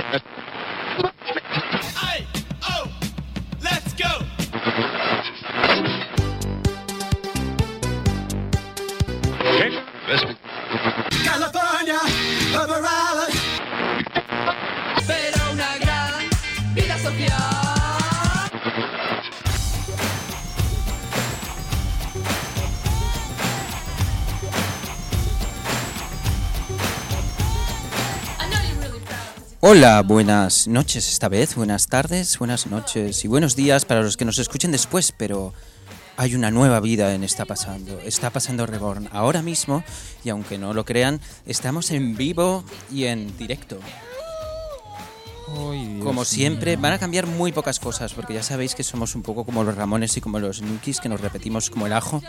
Hey, oh, let's go. California, Hola, buenas noches esta vez, buenas tardes, buenas noches y buenos días para los que nos escuchen después, pero hay una nueva vida en Está Pasando. Está pasando Reborn ahora mismo y aunque no lo crean, estamos en vivo y en directo. Como siempre, van a cambiar muy pocas cosas, porque ya sabéis que somos un poco como los Ramones y como los Nikis, que nos repetimos como el ajo.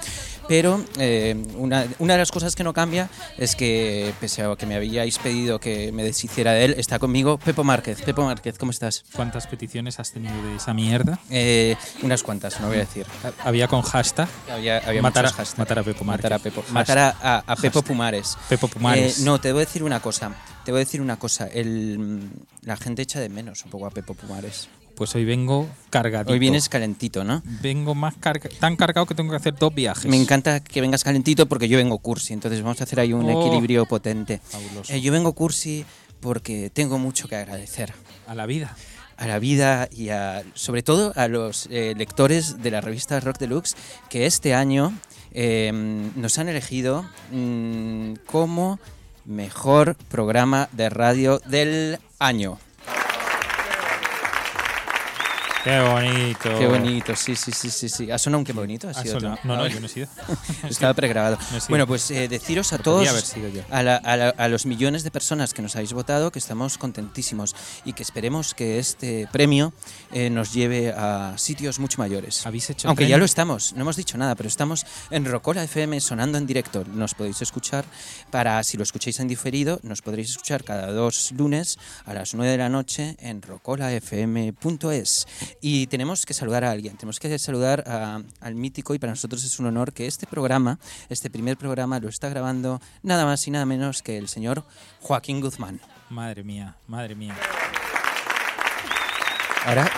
Pero eh, una, una de las cosas que no cambia es que, pese a que me habíais pedido que me deshiciera de él, está conmigo Pepo Márquez. Pepo Márquez, ¿cómo estás? ¿Cuántas peticiones has tenido de esa mierda? Eh, unas cuantas, no voy a decir. Había con hashtag Había, había matar, a, muchos hashtags. matar a Pepo Márquez. Matar a Pepo. Hashtag. Matar a, a- a Pepo Hashtag. Pumares. Pepo Pumares. Eh, no, te voy a decir una cosa. Te voy a decir una cosa. El, la gente echa de menos un poco a Pepo Pumares. Pues hoy vengo cargadito. Hoy vienes calentito, ¿no? Vengo más carga tan cargado que tengo que hacer dos viajes. Me encanta que vengas calentito porque yo vengo cursi, entonces vamos a hacer ahí un Oh. equilibrio potente. Fabuloso. Eh, yo vengo cursi porque tengo mucho que agradecer A la vida. a la vida y a, sobre todo a los eh, lectores de la revista Rock Deluxe que este año eh, nos han elegido mm, como mejor programa de radio del año. Qué bonito. Qué bonito, sí, sí, sí, sí, sí. ¿Ha sonado un qué bonito? ¿Ha sido tú? No, no, Ah, yo no he sido. Estaba pregrabado. No. Bueno, pues eh, deciros a todos, haber sido yo. a, la- a la- a los millones de personas que nos habéis votado, que estamos contentísimos y que esperemos que este premio eh, nos lleve a sitios mucho mayores. Habéis hecho Aunque ya premio? lo estamos, no hemos dicho nada, pero estamos en Rocola FM sonando en directo. Nos podéis escuchar para, si lo escucháis en diferido, nos podréis escuchar cada dos lunes a las 9 de la noche en rocolafm.es. Y tenemos que saludar a alguien, tenemos que saludar a- al mítico y para nosotros es un honor que este programa, este primer programa, lo está grabando nada más y nada menos que el señor Joaquín Guzmán. Madre mía, madre mía. Ahora,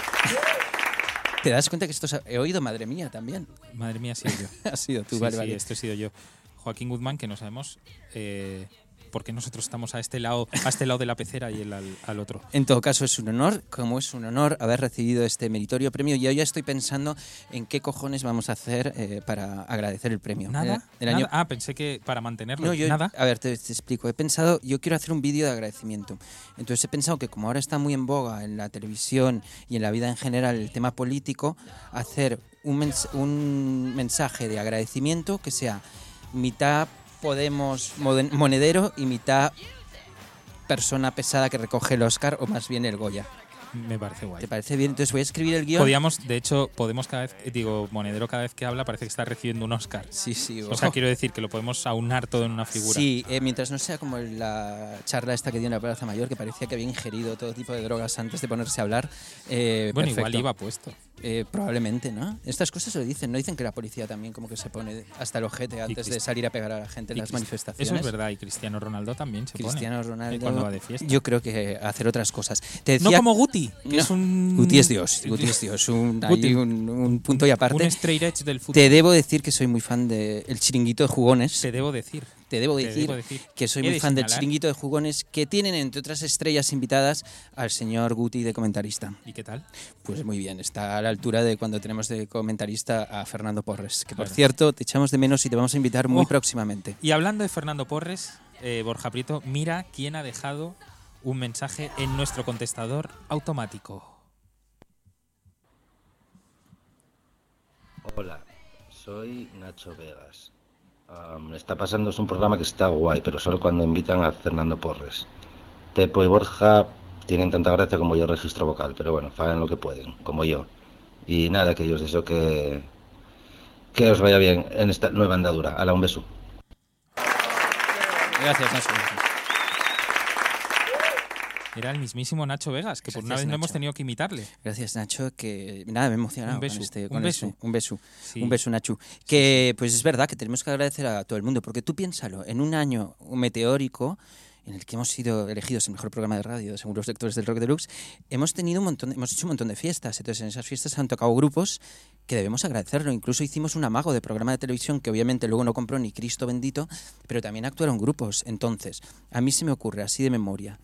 ¿te das cuenta que esto es- he oído madre mía también? Madre mía, ha sido yo. ha sido tú, Sí, vale, sí, vale. esto he sido yo. Joaquín Guzmán, que no sabemos eh, por qué nosotros estamos a este lado, a este lado de la pecera y él al, al otro. En todo caso, es un honor, como es un honor haber recibido este meritorio premio. Y yo ya estoy pensando en qué cojones vamos a hacer eh, para agradecer el premio. ¿Nada? Eh, el ¿Nada? año... Ah, pensé que para mantenerlo. No, yo- ¿Nada? A ver, te, te explico. He pensado, yo quiero hacer un vídeo de agradecimiento. Entonces he pensado que como ahora está muy en boga en la televisión y en la vida en general el tema político, hacer un, mens- un mensaje de agradecimiento que sea mitad Podemos monedero y mitad persona pesada que recoge el Oscar o más bien el Goya. Me parece guay. ¿Te parece bien? Entonces voy a escribir el guion. Podíamos, de hecho, podemos cada vez, digo, Monedero cada vez que habla parece que está recibiendo un Oscar. Sí, sí. O sea, ojo. quiero decir que lo podemos aunar todo en una figura. Sí, eh, mientras no sea como la charla esta que dio en la Plaza Mayor, que parecía que había ingerido todo tipo de drogas antes de ponerse a hablar. eh, Bueno, perfecto. igual iba puesto. Eh, probablemente, ¿no? Estas cosas lo dicen. No dicen que la policía también como que se pone hasta el ojete antes de salir a pegar a la gente en las manifestaciones. Eso es verdad, y Cristiano Ronaldo también se Cristiano pone. Ronaldo. cuando va de fiesta. Yo creo que hacer otras cosas. Te No decía- como Guti, que No. es un... Guti es Dios. Guti es Dios. Un, Guti. un, un punto y aparte. Un straight edge del fútbol. Te debo decir que soy muy fan del el chiringuito de jugones. Te debo decir. Te debo te decir, debo decir. que soy muy fan del señalar- chiringuito de jugones que tienen, entre otras estrellas invitadas, al señor Guti de comentarista. ¿Y qué tal? Pues muy bien, está a la altura de cuando tenemos de comentarista a Fernando Porres, que por Claro. cierto te echamos de menos y te vamos a invitar muy Oh. próximamente. Y hablando de Fernando Porres, eh, Borja Prieto, mira quién ha dejado un mensaje en nuestro contestador automático. Hola, soy Nacho Vegas. Am, está pasando, es un programa que está guay, pero solo cuando invitan a Fernando Porres. Tepo y Borja tienen tanta gracia como yo registro vocal, pero bueno, hagan lo que pueden, como yo. Y nada, que yo os deseo que, que os vaya bien en esta nueva andadura. Hala, un beso. Gracias. Era el mismísimo Nacho Vegas, que por una vez no hemos tenido que imitarle. Gracias, Nacho, que nada, me he emocionado Un beso, con este. un con beso. este- un beso. Sí. Un beso, Nacho. Que pues es verdad que tenemos que agradecer a todo el mundo, porque tú piénsalo, en un año meteórico en el que hemos sido elegidos el mejor programa de radio según los lectores del Rock Deluxe, hemos tenido un montón, hemos hecho un montón de fiestas. Entonces, en esas fiestas han tocado grupos que debemos agradecerlo. Incluso hicimos un amago de programa de televisión que obviamente luego no compró ni Cristo bendito, pero también actuaron grupos. Entonces, a mí se me ocurre así de memoria.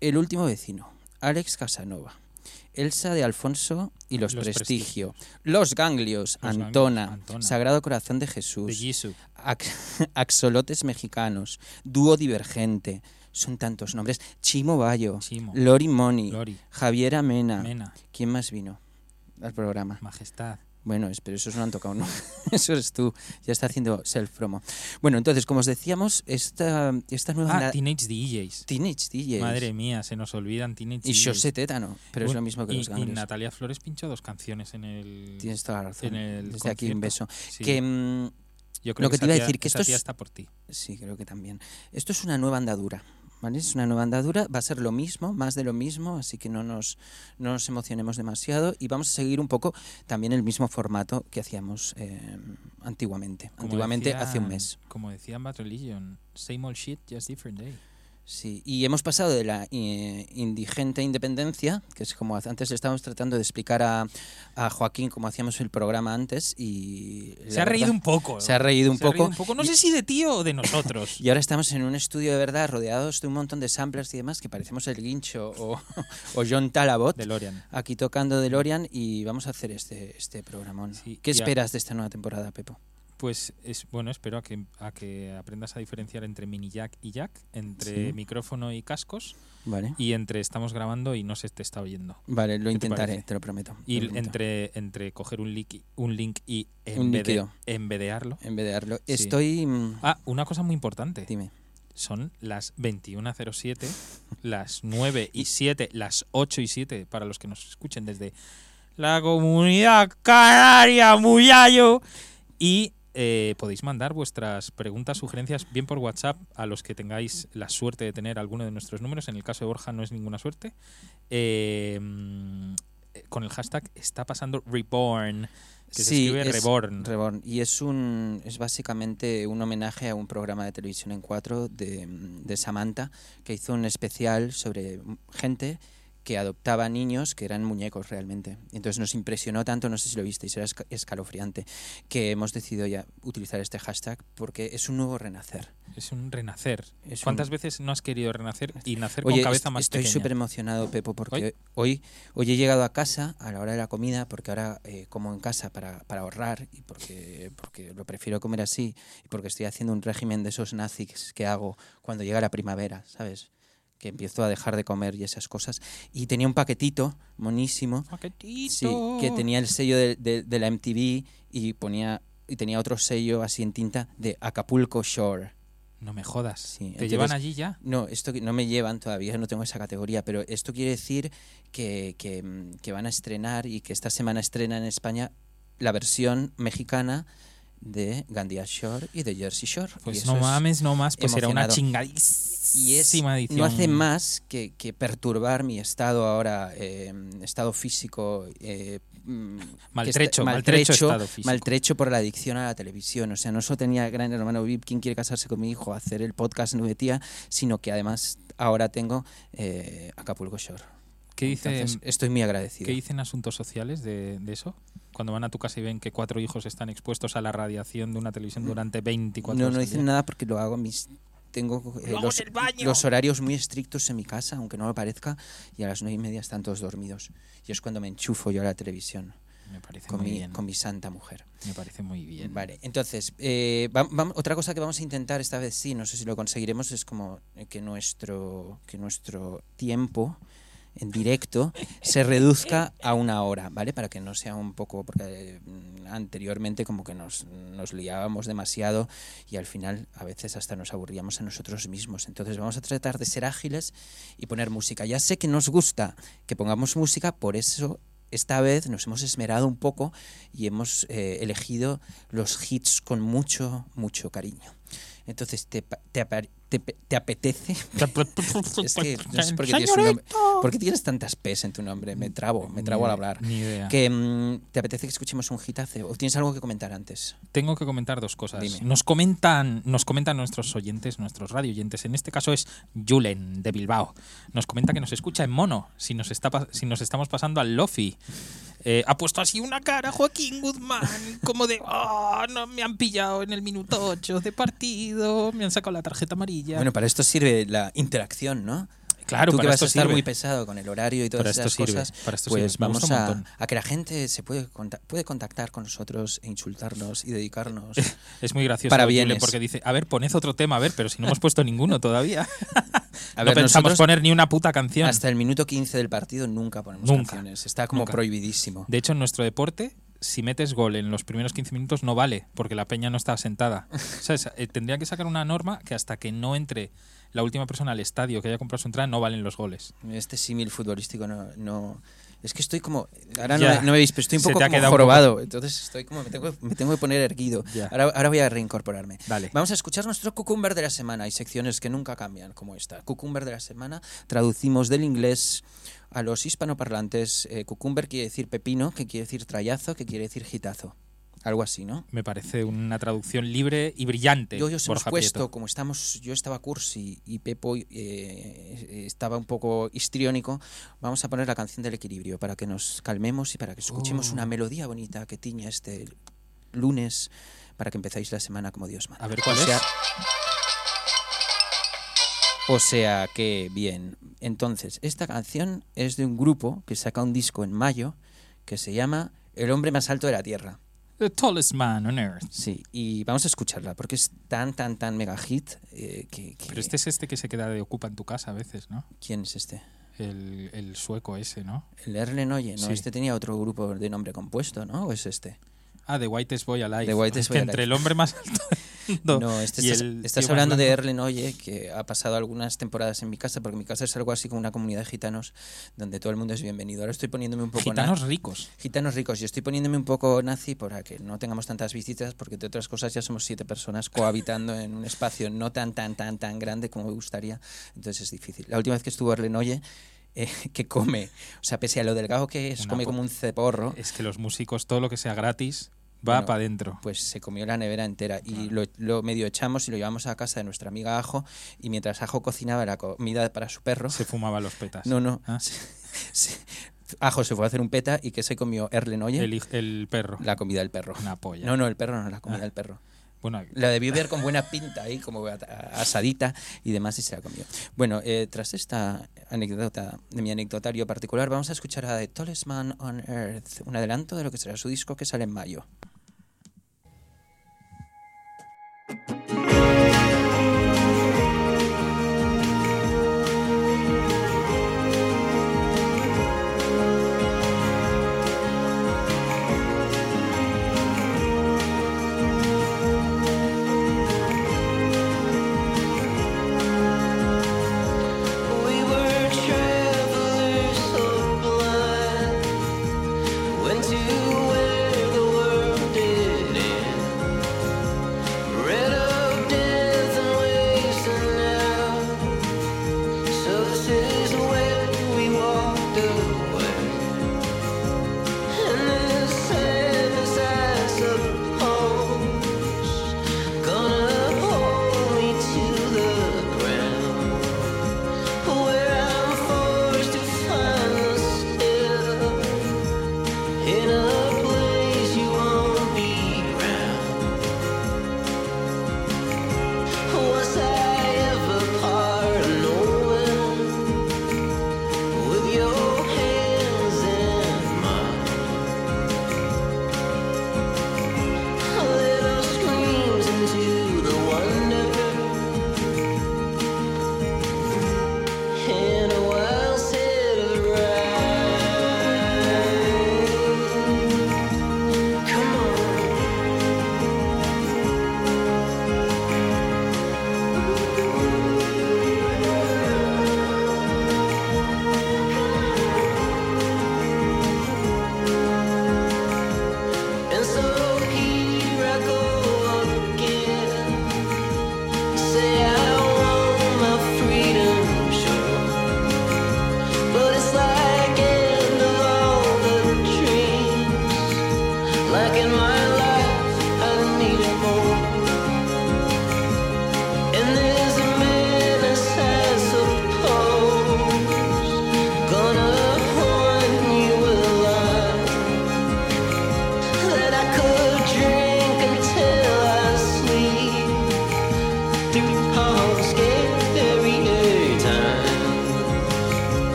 El último vecino, Alex Casanova. Elsa de Alfonso y los, Los Prestigio. Los Ganglios, Los Antona, Ganglios, Antona. Sagrado Corazón de Jesús. Ax- Axolotes mexicanos, Dúo Divergente, son tantos nombres. Chimo Bayo, Chimo. Lori Moni, Lori. Javier Amena. Mena. ¿Quién más vino al programa? Majestad. Bueno, es- pero esos no han tocado, ¿no? Eso eres tú, ya está haciendo self-promo. Bueno, entonces, como os decíamos, esta, esta nueva... Ah, na- Teenage DJs. Teenage DJs. Madre mía, se nos olvidan Teenage Y DJs. José Tétano, pero es Bueno, lo mismo que y, los y ganglios. Natalia Flores pinchó dos canciones en el. Tienes toda la razón. en el Desde aquí un beso. concierto. Sí. Que, mm, Yo creo lo que esa te iba a decir, que esto es- está por ti. Sí, creo que también. Esto es una nueva andadura. ¿Vale? Es una nueva andadura, va a ser lo mismo, más de lo mismo, así que no nos, no nos emocionemos demasiado y vamos a seguir un poco también el mismo formato que hacíamos eh, antiguamente. Como antiguamente decía- hace un mes. Como decía Bad Religion, same old shit, just different day. Sí, y hemos pasado de la eh, indigente independencia, que es como antes le estábamos tratando de explicar a, a Joaquín cómo hacíamos el programa antes y... Se ha reído verdad- un poco. Se ha reído un Se ha poco. No sé si de ti o de nosotros. Y ahora estamos en un estudio de verdad rodeados de un montón de samplers y demás que parecemos el Guincho o, o John Talabot. de Lorian. Aquí tocando DeLorean y vamos a hacer este, este programón. Sí, ¿Qué esperas de esta nueva temporada, Pepo? Pues es bueno, espero a que, a que aprendas a diferenciar entre mini jack y jack, entre Sí. micrófono y cascos, Vale. y entre estamos grabando y no se te está oyendo. Vale, lo te intentaré, parece? te lo prometo. te Y lo entre, entre coger un link, un link y embede- embedearlo. En vez de darlo. Sí. Estoy. mm, Ah, una cosa muy importante. Dime. Son las 21.07, las 9 y 7, las 8 y 7 para los que nos escuchen desde la comunidad canaria Muyayo. Y eh, podéis mandar vuestras preguntas, sugerencias, bien por WhatsApp a los que tengáis la suerte de tener alguno de nuestros números. En el caso de Borja no es ninguna suerte. Eh, con el hashtag está pasando Reborn, que se Sí, escribe es Reborn. Reborn. Y es un es básicamente un homenaje a un programa de televisión en cuatro de, de Samantha, que hizo un especial sobre gente que adoptaba niños que eran muñecos realmente. Entonces nos impresionó tanto, no sé si lo visteis, era esca- escalofriante, que hemos decidido ya utilizar este hashtag porque es un nuevo renacer. Es un renacer. Es ¿Cuántas un- veces no has querido renacer y nacer Oye, con cabeza est- más estoy pequeña? súper emocionado, Pepo, porque ¿Hoy? hoy, hoy he llegado a casa a la hora de la comida, porque ahora eh, como en casa para, para ahorrar y porque, porque lo prefiero comer así y porque estoy haciendo un régimen de esos nazis que hago cuando llega la primavera, ¿sabes? Que empiezo a dejar de comer y esas cosas. Y tenía un paquetito monísimo Paquetito. Sí, que tenía el sello de, de- de la MTV y ponía y tenía otro sello así en tinta de Acapulco Shore. No me jodas. Sí, ¿Te entonces- llevan allí ya? No, esto que no me llevan todavía, no tengo esa categoría, pero esto quiere decir que, que, mm, que van a estrenar y que esta semana estrena en España la versión mexicana de Gandia Shore y de Jersey Shore. Pues no es- mames, no más. Pues era una emocionado. y es, chingadísima no hace más que, que perturbar mi estado ahora, eh, estado físico. eh, mm, Maltrecho, está- maltrecho estado físico. maltrecho por la adicción a la televisión. O sea, no solo tenía Gran Hermano VIP, quién quiere casarse con mi hijo, hacer el podcast Nube Tía, sino que además ahora tengo eh, Acapulco Shore. ¿Qué dicen, Entonces, estoy muy agradecido. ¿Qué dicen asuntos sociales de, de eso? Cuando van a tu casa y ven que cuatro hijos están expuestos a la radiación de una televisión durante 24 no, horas. no al dicen nada porque lo hago mis tengo eh, los, los horarios muy estrictos en mi casa, aunque no lo parezca, y a las nueve y media están todos dormidos. Y es cuando me enchufo yo a la televisión Me parece con muy mi, bien. con mi santa mujer. Me parece muy bien. Vale, entonces, eh, vam- vam- otra cosa que vamos a intentar esta vez sí, no sé si lo conseguiremos, es como eh, que nuestro, que nuestro tiempo en directo se reduzca a una hora, ¿vale? Para que no sea un poco, porque eh, anteriormente como que nos, nos liábamos demasiado y al final a veces hasta nos aburríamos a nosotros mismos. Entonces vamos a tratar de ser ágiles y poner música. Ya sé que nos gusta que pongamos música, por eso esta vez nos hemos esmerado un poco y hemos eh, elegido los hits con mucho, mucho cariño. Entonces, ¿te, te, te te apetece? es que no sé por qué tienes, un nombre- ¿por qué tienes tantas P's en tu nombre. Me trabo, me trabo al hablar. Ni idea. Que, mm, ¿Te apetece que escuchemos un hitazo? ¿O tienes algo que comentar antes? Tengo que comentar dos cosas. Dime. Nos comentan, nos comentan nuestros oyentes, nuestros radio oyentes. En este caso es Julen de Bilbao. Nos comenta que nos escucha en mono. Si nos está si nos estamos pasando al Lofi. Eh, ha puesto así una cara Joaquín Guzmán, como de, "Ah, no me han pillado en el minuto 8 de partido, me han sacado la tarjeta amarilla. Bueno, para esto sirve la interacción, ¿no? claro, Tú que para vas esto a estar sirve. muy pesado con el horario y todas Para esto esas sirve, cosas, para esto pues sirve. Vamos a, a que la gente se puede, conta- puede contactar con nosotros e insultarnos y dedicarnos. Es muy gracioso Para bienes. porque dice, a ver, poned otro tema, a ver, pero si no hemos puesto ninguno todavía. A no ver, pensamos nosotros poner ni una puta canción. hasta el minuto 15 del partido nunca ponemos Nunca. canciones. Está como Nunca. prohibidísimo. De hecho, en nuestro deporte, si metes gol en los primeros 15 minutos no vale, porque la peña no está sentada. ¿Sabes? Eh, tendría que sacar una norma que hasta que no entre la última persona al estadio que haya comprado su entrada, no valen los goles. Este símil futbolístico no, no- Es que estoy como. Ahora Ya. no, me- veis, pero estoy un poco como jorobado. Entonces estoy como. Me tengo, me tengo que poner erguido. Ahora, ahora voy a reincorporarme. Dale. Vamos a escuchar nuestro cucumber de la semana. Hay secciones que nunca cambian, como esta. Cucumber de la semana. Traducimos del inglés a los hispanoparlantes. Eh, cucumber quiere decir pepino, que quiere decir trayazo, que quiere decir gitazo. Algo así, ¿no? Me parece una traducción libre y brillante. Yo os hemos puesto, como estamos, yo estaba cursi y Pepo eh, estaba un poco histriónico, vamos a poner la canción del equilibrio para que nos calmemos y para que escuchemos Oh. una melodía bonita que tiña este lunes para que empezáis la semana como Dios manda. A ver, ¿cuál O sea- es? O sea que bien. Entonces, esta canción es de un grupo que saca un disco en mayo que se llama El hombre más alto de la Tierra. The tallest man on earth. Sí, y vamos a escucharla porque es tan, tan, tan mega hit eh, que, que- Pero este es este que se queda de ocupa en tu casa a veces, ¿no? ¿Quién es este? El, el sueco ese, ¿no? El Erlen Oye, no, Sí. este tenía otro grupo de nombre compuesto, ¿no? ¿O es este? Ah, The Whitest Boy Alive. The Whitest Boy entre Alive. el hombre más alto mundo No, este estás, el estás hablando de. Erlen Oye, que ha pasado algunas temporadas en mi casa, porque mi casa es algo así como una comunidad de gitanos donde todo el mundo es bienvenido. Ahora estoy poniéndome un poco Gitanos ricos. gitanos ricos. Yo estoy poniéndome un poco nazi para que no tengamos tantas visitas, porque de otras cosas ya somos siete personas cohabitando en un espacio no tan, tan, tan, tan grande como me gustaría. Entonces es difícil. La última vez que estuvo Erlen Oye, eh, que come, o sea, pese a lo delgado que es, Una come como un ceporro. Es que los músicos, todo lo que sea gratis, va Bueno, para adentro. pues se comió la nevera entera y lo, lo medio echamos y lo llevamos a casa de nuestra amiga Ajo y mientras Ajo cocinaba la comida para su perro, Se fumaba los petas. no, no, Ah. se- se- Ajo se fue a hacer un peta y que se comió Erlen Oye, El, el perro. la comida del perro. Una polla. No, no, el perro no, la comida Ah. del perro. Bueno, La debió ver con buena pinta ahí, como asadita y demás, y se la comió. Bueno, eh, tras esta anécdota de mi anecdotario particular, vamos a escuchar a The Tallest Man on Earth, un adelanto de lo que será su disco que sale en mayo.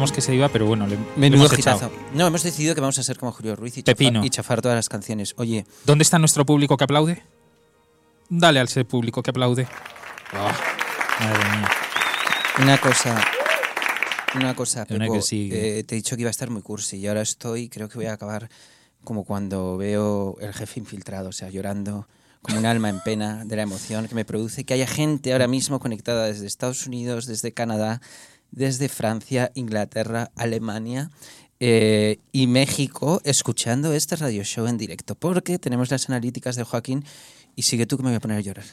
Pensábamos que se iba, pero bueno, le, Menudo hemos echado. No, hemos decidido que vamos a ser como Julio Ruiz y chafar, y chafar todas las canciones. Oye, ¿Dónde está nuestro público que aplaude? Dale al ese público que aplaude. Ah, madre mía. una cosa. Una cosa, Una Pepo, que sigue. eh, te he dicho que iba a estar muy cursi y ahora estoy, creo que voy a acabar como cuando veo el jefe infiltrado, o sea, llorando como un alma en pena de la emoción que me produce que haya gente ahora mismo conectada desde Estados Unidos, desde Canadá, desde Francia, Inglaterra, Alemania eh, y México escuchando este radio show en directo, porque tenemos las analíticas de Joaquín y sigue tú que me voy a poner a llorar.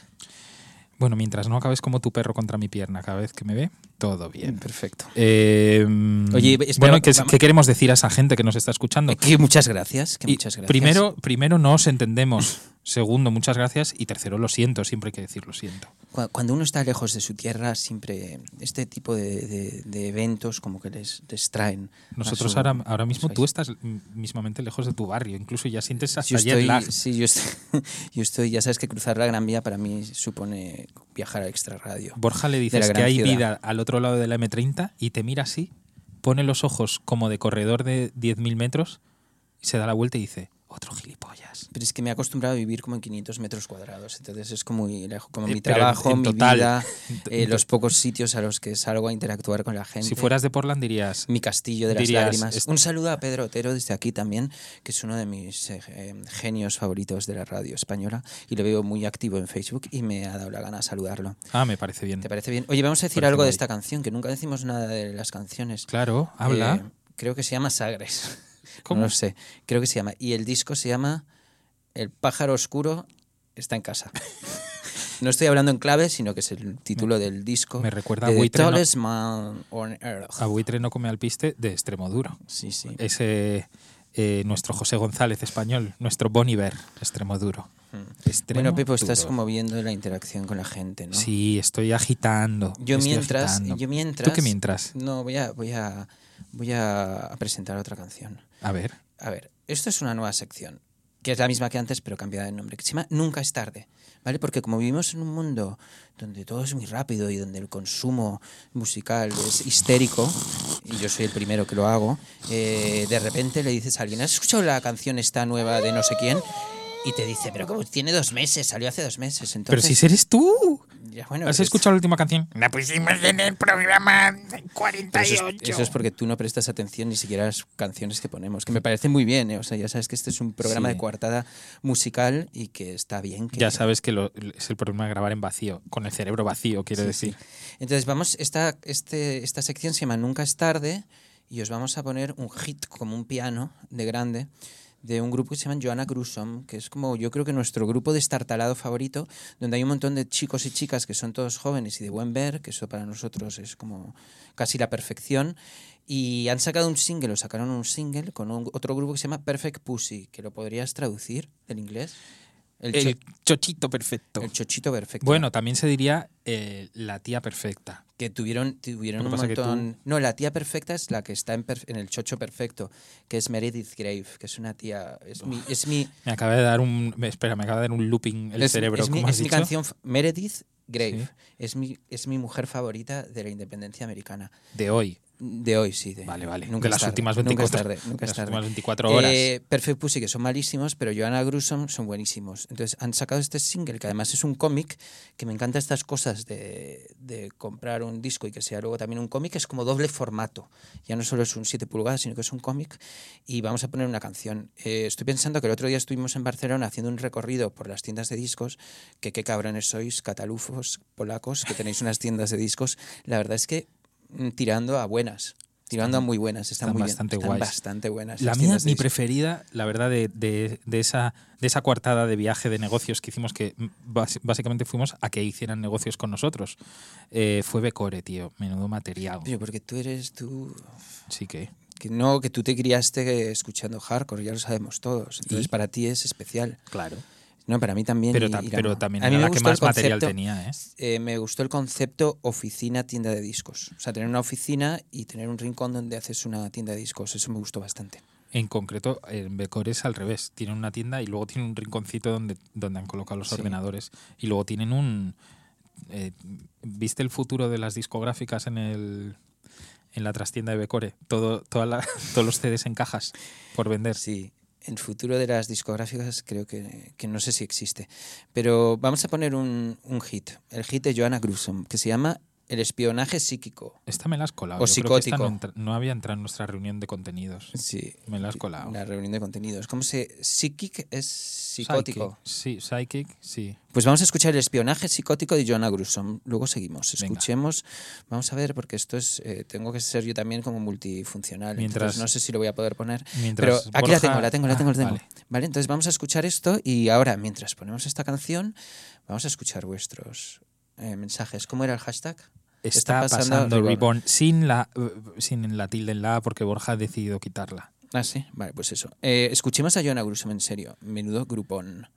Bueno, mientras no acabes como tu perro contra mi pierna cada vez que me ve, todo bien. Perfecto. Eh, Oye, espera, bueno, ¿qué, qué queremos decir a esa gente que nos está escuchando? Que muchas gracias, que muchas gracias. Primero, primero, no os entendemos. Segundo, muchas gracias. Y tercero, lo siento. Siempre hay que decir lo siento. Cu- Cuando uno está lejos de su tierra, siempre este tipo de, de- de eventos como que les distraen. a Nosotros su- ahora, ahora mismo tú estás mismamente lejos de tu barrio. Incluso ya sientes hasta Yo jet estoy, lag. sí, yo estoy, yo estoy, ya sabes que cruzar la Gran Vía para mí supone viajar a extra radio. Borja le dices que hay ciudad. vida al otro lado de la M30 y te mira así, pone los ojos como de corredor de 10.000 metros y se da la vuelta y dice, otro gilipollas. Pero es que me he acostumbrado a vivir como en 500 metros cuadrados, entonces es como, como Eh, mi pero en- trabajo, en mi total, vida, eh, los pocos sitios a los que salgo a interactuar con la gente. Si fueras de Portland dirías, mi castillo de las dirías, lágrimas. Un saludo a Pedro Otero desde aquí también, que es uno de mis eh, eh, genios favoritos de la radio española y lo veo muy activo en Facebook y me ha dado la gana saludarlo. ah, me parece bien. ¿Te parece bien? Oye, vamos a decir Parece algo de esta canción, que nunca decimos nada de las canciones. Claro, habla. Eh, creo que se llama Sagres. ¿Cómo? No lo sé. Creo que se llama. Y el disco se llama El pájaro oscuro está en casa. No estoy hablando en clave, sino que es el título del disco. me recuerda a Buitre, ¿no? Man on Earth. A buitre no come al piste de extremo duro. Sí, sí. Ese, eh, nuestro José González español, nuestro Boniver, extremo duro. Extremo Mm. Bueno, Pepo, estás duro. como viendo la interacción con la gente, ¿no? Sí, estoy agitando. Yo estoy mientras, agitando. yo mientras. ¿Tú qué mientras? No, voy a, voy a, voy a presentar otra canción. A ver. A ver, esto es una nueva sección, que es la misma que antes, pero cambiada de nombre, que se llama Nunca es tarde, ¿vale? Porque como vivimos en un mundo donde todo es muy rápido y donde el consumo musical es histérico, y yo soy el primero que lo hago, eh, de repente le dices a alguien, ¿has escuchado la canción esta nueva de no sé quién? Y te dice, pero como tiene dos meses, salió hace dos meses. Pero Entonces, si eres tú. ya, bueno, ¿Has es- escuchado la última canción? La pusimos en el programa Pero 48. Eso es, eso es porque tú no prestas atención ni siquiera a las canciones que ponemos, que me parece muy bien, ¿eh? o sea, ya sabes que este es un programa Sí. de coartada musical y que está bien. Que, Ya sabes que lo- es el problema de grabar en vacío, con el cerebro vacío, quiero Sí, decir. sí. Entonces vamos, esta, este, esta sección se llama Nunca es tarde y os vamos a poner un hit como un piano de grande de un grupo que se llama Joanna Grusom, que es como yo creo que nuestro grupo de estartalado favorito, donde hay un montón de chicos y chicas que son todos jóvenes y de buen ver, que eso para nosotros es como casi la perfección. Y han sacado un single, o sacaron un single con un- otro grupo que se llama Perfect Pussy, que lo podrías traducir del inglés. El, cho- El chochito perfecto. el chochito perfecto. Bueno, también se diría eh, la tía perfecta. que tuvieron, tuvieron un que tú- montón... No, la tía perfecta es la que está en, en el chocho perfecto, que es Meredith Grave, que es una tía... Es mi, es mi, Me acaba de dar un. Espera, me acaba de dar un looping el es, cerebro. es mi, ¿Cómo has es mi dicho? canción... f- Meredith Grave. Sí. Es, mi, es mi mujer favorita de la independencia americana. De hoy. De hoy, sí. De, Vale, vale. Nunca De las tarde, últimas Nunca 24 es tarde. Nunca es las tarde. últimas 24 horas. Eh, Perfect Pussy, que son malísimos, pero Joanna Grusom son buenísimos. Entonces han sacado este single, que además es un cómic, que me encanta estas cosas de, de comprar un disco y que sea luego también un cómic, es como doble formato. Ya no solo es un 7 pulgadas, sino que es un cómic. Y vamos a poner una canción. Eh, estoy pensando que el otro día estuvimos en Barcelona haciendo un recorrido por las tiendas de discos, que qué cabrones sois, catalufos, polacos, que tenéis unas tiendas de discos. La verdad es que tirando a buenas. Tirando a muy buenas, están, están muy bastante bien. Están guays. bastante buenas. La mía, mi preferida, la verdad, de, de- de esa, de esa coartada de viaje de negocios que hicimos, que mm, básicamente fuimos a que hicieran negocios con nosotros, eh, fue Becore, tío. Menudo material. Tío, porque tú eres tú. Sí que. Que no, que tú te criaste escuchando hardcore, ya lo sabemos todos. Entonces ¿Y? para ti es especial. Claro. No, para mí también. Pero, ta- pero también A mí la que más material tenía, ¿eh? eh, me gustó el concepto oficina tienda de discos. O sea, tener una oficina y tener un rincón donde haces una tienda de discos. Eso me gustó bastante. En concreto, en Becor es al revés. Tienen una tienda y luego tienen un rinconcito donde, donde han colocado los Sí. ordenadores. Y luego tienen un... eh, ¿Viste el futuro de las discográficas en el en la trastienda de Becore? Todo, toda la- todos los CDs en cajas por vender. Sí, el futuro de las discográficas creo que, que no sé si existe. Pero vamos a poner un, un hit. El hit de Joanna Grusom, que se llama El espionaje psíquico. Esta me la has colado. O Yo creo que esta psicótico. no, no había entrado en nuestra reunión de contenidos. Sí. Me la has colado. La reunión de contenidos. ¿Cómo se...? Psíquic es psicótico. Psychic. Sí, Psychic, sí. Pues vamos a escuchar el espionaje psicótico de Joanna Grusom. Luego seguimos. Venga. Escuchemos. Vamos a ver, porque esto es. eh, tengo que ser yo también como multifuncional. Mientras- entonces no sé si lo voy a poder poner. Mientras Pero aquí la Borja- tengo, la tengo, la Ah, tengo, la tengo. vale. Vale. entonces vamos a escuchar esto y ahora, mientras ponemos esta canción, vamos a escuchar vuestros eh, mensajes. ¿Cómo era el hashtag? Está, pasando, Reborn sin la, sin la tilde en la A porque Borja ha decidido quitarla. Ah, sí. Vale, pues eso. Eh, escuchemos a Joanna Grusom en serio. Menudo grupón.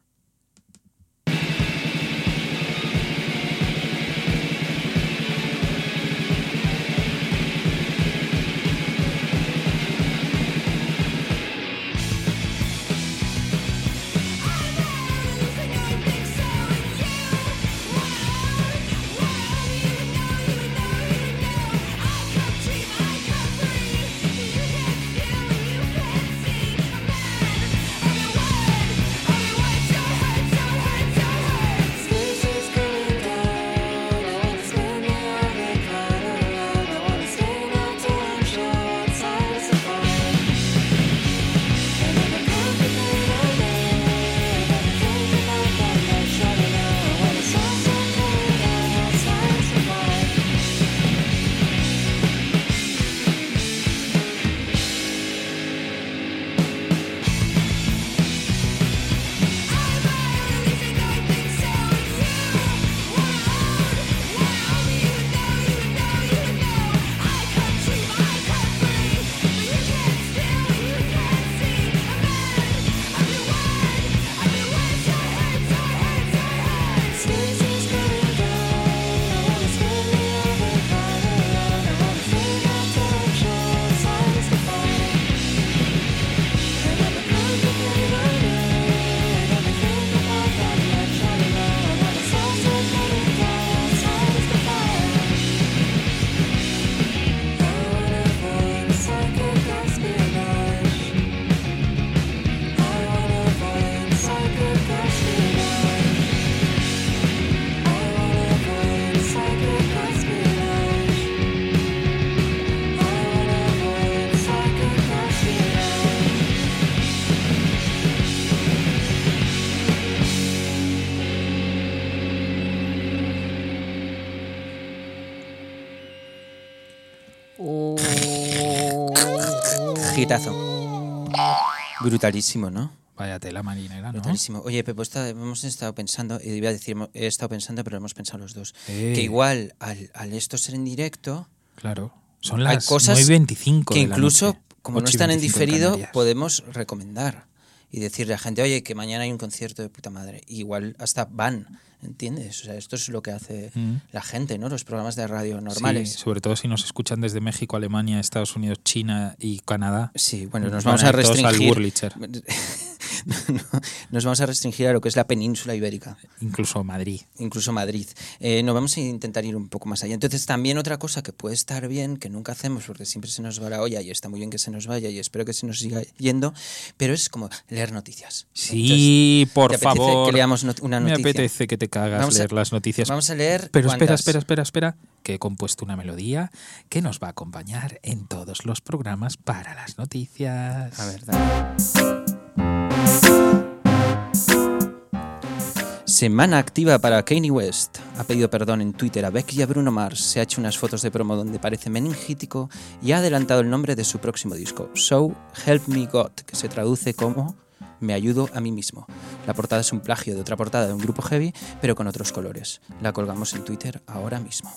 Brutalísimo, ¿no? Vaya tela marinera, ¿no? Brutalísimo. Oye, Pepo, está- hemos estado pensando, eh, iba a decir, he estado pensando, pero hemos pensado los dos, Eh. que igual al, al esto ser en directo, Claro. Son las cosas 9.25 que incluso, como no 8 y están en 25 diferido, podemos recomendar y decirle a la gente, oye, que mañana hay un concierto de puta madre. Y igual hasta van, ¿entiendes? O sea, esto es lo que hace Mm. la gente, ¿no? Los programas de radio normales. Sí, sobre todo si nos escuchan desde México, Alemania, Estados Unidos, China y Canadá. Sí, bueno, nos vamos a al restringir. No, nos vamos a restringir a lo que es la península ibérica, Incluso Madrid. incluso Madrid. Eh, no vamos a intentar ir un poco más allá. Entonces, también otra cosa que puede estar bien, que nunca hacemos porque siempre se nos va la olla y está muy bien que se nos vaya y espero que se nos siga yendo, pero es como leer noticias. Sí, Entonces, por ¿te favor. que leamos not- una Me noticia? apetece que te cagas Vamos a- leer las noticias. Vamos a leer. Pero espera, cuántas- espera, espera, espera, que he compuesto una melodía que nos va a acompañar en todos los programas para las noticias. A ver, dale. Semana activa para Kanye West. Ha pedido perdón en Twitter a Becky y a Bruno Mars. Se ha hecho unas fotos de promo donde parece meningítico y ha adelantado el nombre de su próximo disco, So Help Me God, que se traduce como Me ayudo a mí mismo. La portada es un plagio de otra portada de un grupo heavy, pero con otros colores. La colgamos en Twitter ahora mismo.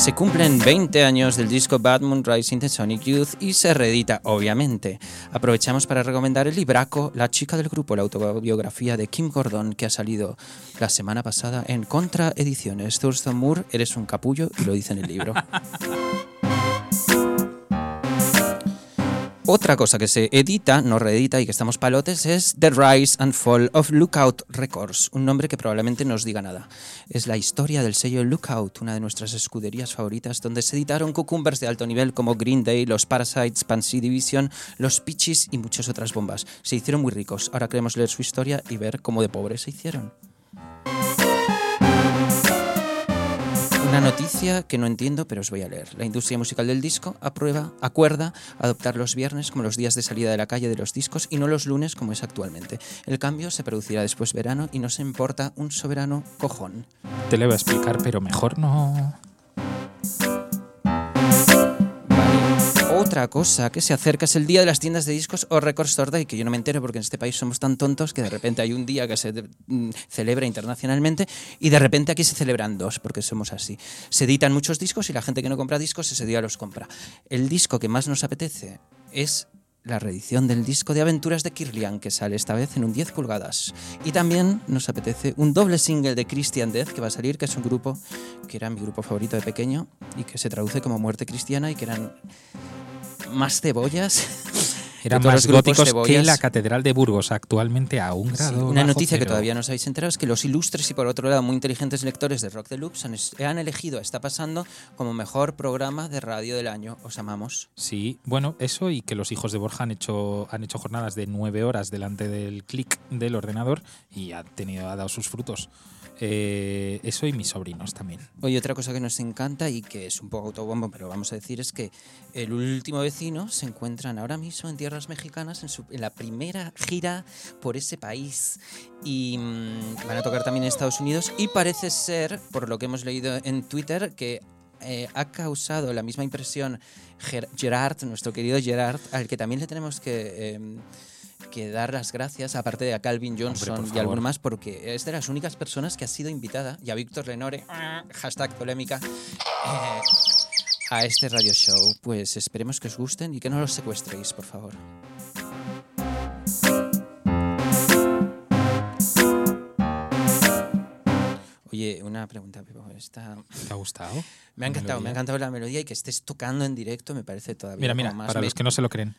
Se cumplen 20 años del disco Bad Moon Rising de Sonic Youth y se reedita, obviamente. Aprovechamos para recomendar el libraco La chica del grupo, la autobiografía de Kim Gordon que ha salido la semana pasada en Contra Ediciones. Thurston Moore, eres un capullo y lo dice en el libro. Otra cosa que se edita, no reedita y que estamos palotes es The Rise and Fall of Lookout Records, un nombre que probablemente no os diga nada. Es la historia del sello Lookout, una de nuestras escuderías favoritas, donde se editaron cucumbers de alto nivel como Green Day, los Parasites, Pansy Division, los Peaches y muchas otras bombas. Se hicieron muy ricos. Ahora queremos leer su historia y ver cómo de pobres se hicieron. Una noticia que no entiendo, pero os voy a leer. La industria musical del disco aprueba, acuerda adoptar los viernes como los días de salida de la calle de los discos y no los lunes como es actualmente. El cambio se producirá después verano y no se importa un soberano cojón. Te lo voy a explicar, pero mejor no. Otra cosa que se acerca es el día de las tiendas de discos o Record Store Day, que yo no me entero porque en este país somos tan tontos que de repente hay un día que se mm, celebra internacionalmente y de repente aquí se celebran dos, porque somos así. Se editan muchos discos y la gente que no compra discos ese día los compra. El disco que más nos apetece es la reedición del disco de aventuras de Kirlian, que sale esta vez en un 10 pulgadas. Y también nos apetece un doble single de Christian Death, que va a salir, que es un grupo que era mi grupo favorito de pequeño y que se traduce como muerte cristiana y que eran más cebollas. Eran más góticos que la Catedral de Burgos, actualmente a un Sí, grado. una bajo noticia que cero. todavía no os habéis enterado es que los ilustres y por otro lado muy inteligentes lectores de Rock the Loops han, han elegido Está Pasando como mejor programa de radio del año. Os amamos. Sí, bueno, eso y que los hijos de Borja han hecho, han hecho jornadas de nueve horas delante del clic del ordenador y ha, tenido, ha dado sus frutos. Eh, eso y mis sobrinos también. Oye, otra cosa que nos encanta y que es un poco autobombo, pero vamos a decir, es que el último vecino se encuentran ahora mismo en tierras mexicanas en, su- en la primera gira por ese país. Y mm, van a tocar también en Estados Unidos. Y parece ser, por lo que hemos leído en Twitter, que eh, ha causado la misma impresión Ger- Gerard, nuestro querido Gerard, al que también le tenemos que... eh, que dar las gracias, aparte de a Calvin Johnson por y alguno más, porque es de las únicas personas que ha sido invitada, y a Víctor Lenore, hashtag polémica, eh, a este radio show. Pues esperemos que os gusten y que no los secuestréis, por favor. Oye, una pregunta. Esta... ¿Te ha gustado? Me ha encantado, me melodía? ha encantado la melodía y que estés tocando en directo me parece todavía Mira, mira, más para me- los que no se lo creen.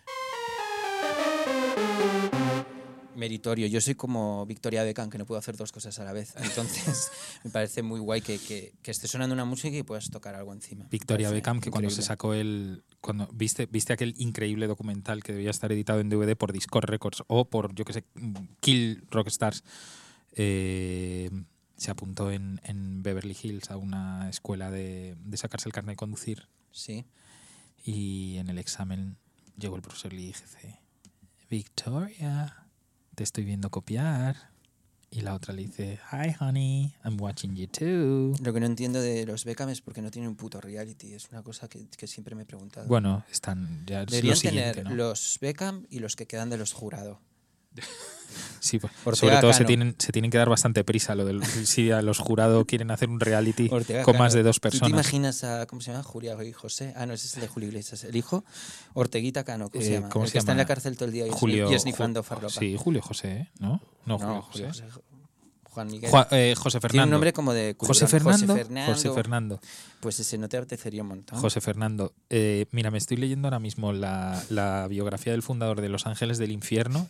Meritorio. Yo soy como Victoria Beckham, que no puedo hacer dos cosas a la vez. Entonces, me parece muy guay que, que, que esté sonando una música y puedas tocar algo encima. Victoria Beckham, que cuando se increíble. sacó el. Cuando viste, viste aquel increíble documental que debía estar editado en DVD por Discord Records o por, yo que sé, Kill Rockstars, eh, se apuntó en, en Beverly Hills a una escuela de, de sacarse el carnet de conducir Sí. y en el examen llegó el profesor y le dice: Victoria, te estoy viendo copiar. Y la otra le dice: Hi, honey, I'm watching you too. Lo que no entiendo de los Beckham es porque no tienen un puto reality. Es una cosa que, que siempre me he preguntado. Bueno, están ya es lo Deberían siguiente, tener ¿no? los Beckham y los que quedan de los jurados. Sí, pues, sobre todo se tienen, se tienen que dar bastante prisa. Lo del, si a los jurados quieren hacer un reality Ortega con Cano. más de dos ¿Tú te personas. imaginas a, ¿cómo se llama? Julia y José. Ah, no, ese es el de Julio Iglesias. El hijo, Orteguita Cano, ¿cómo se Eh, llama? ¿cómo el se que está en llama? la cárcel todo el día y, Julio, y esnifando Ju- farlopa. Sí, Julio José, ¿eh? ¿no? No, No, Julio José. Juan Miguel. Juan- eh, José Fernando. Tiene un nombre como de José. Fernando. José Fernando. José Fernando. Pues ese no te apetecería un montón. José Fernando. Eh, mira, me estoy leyendo ahora mismo la, la biografía del fundador de Los Ángeles del Infierno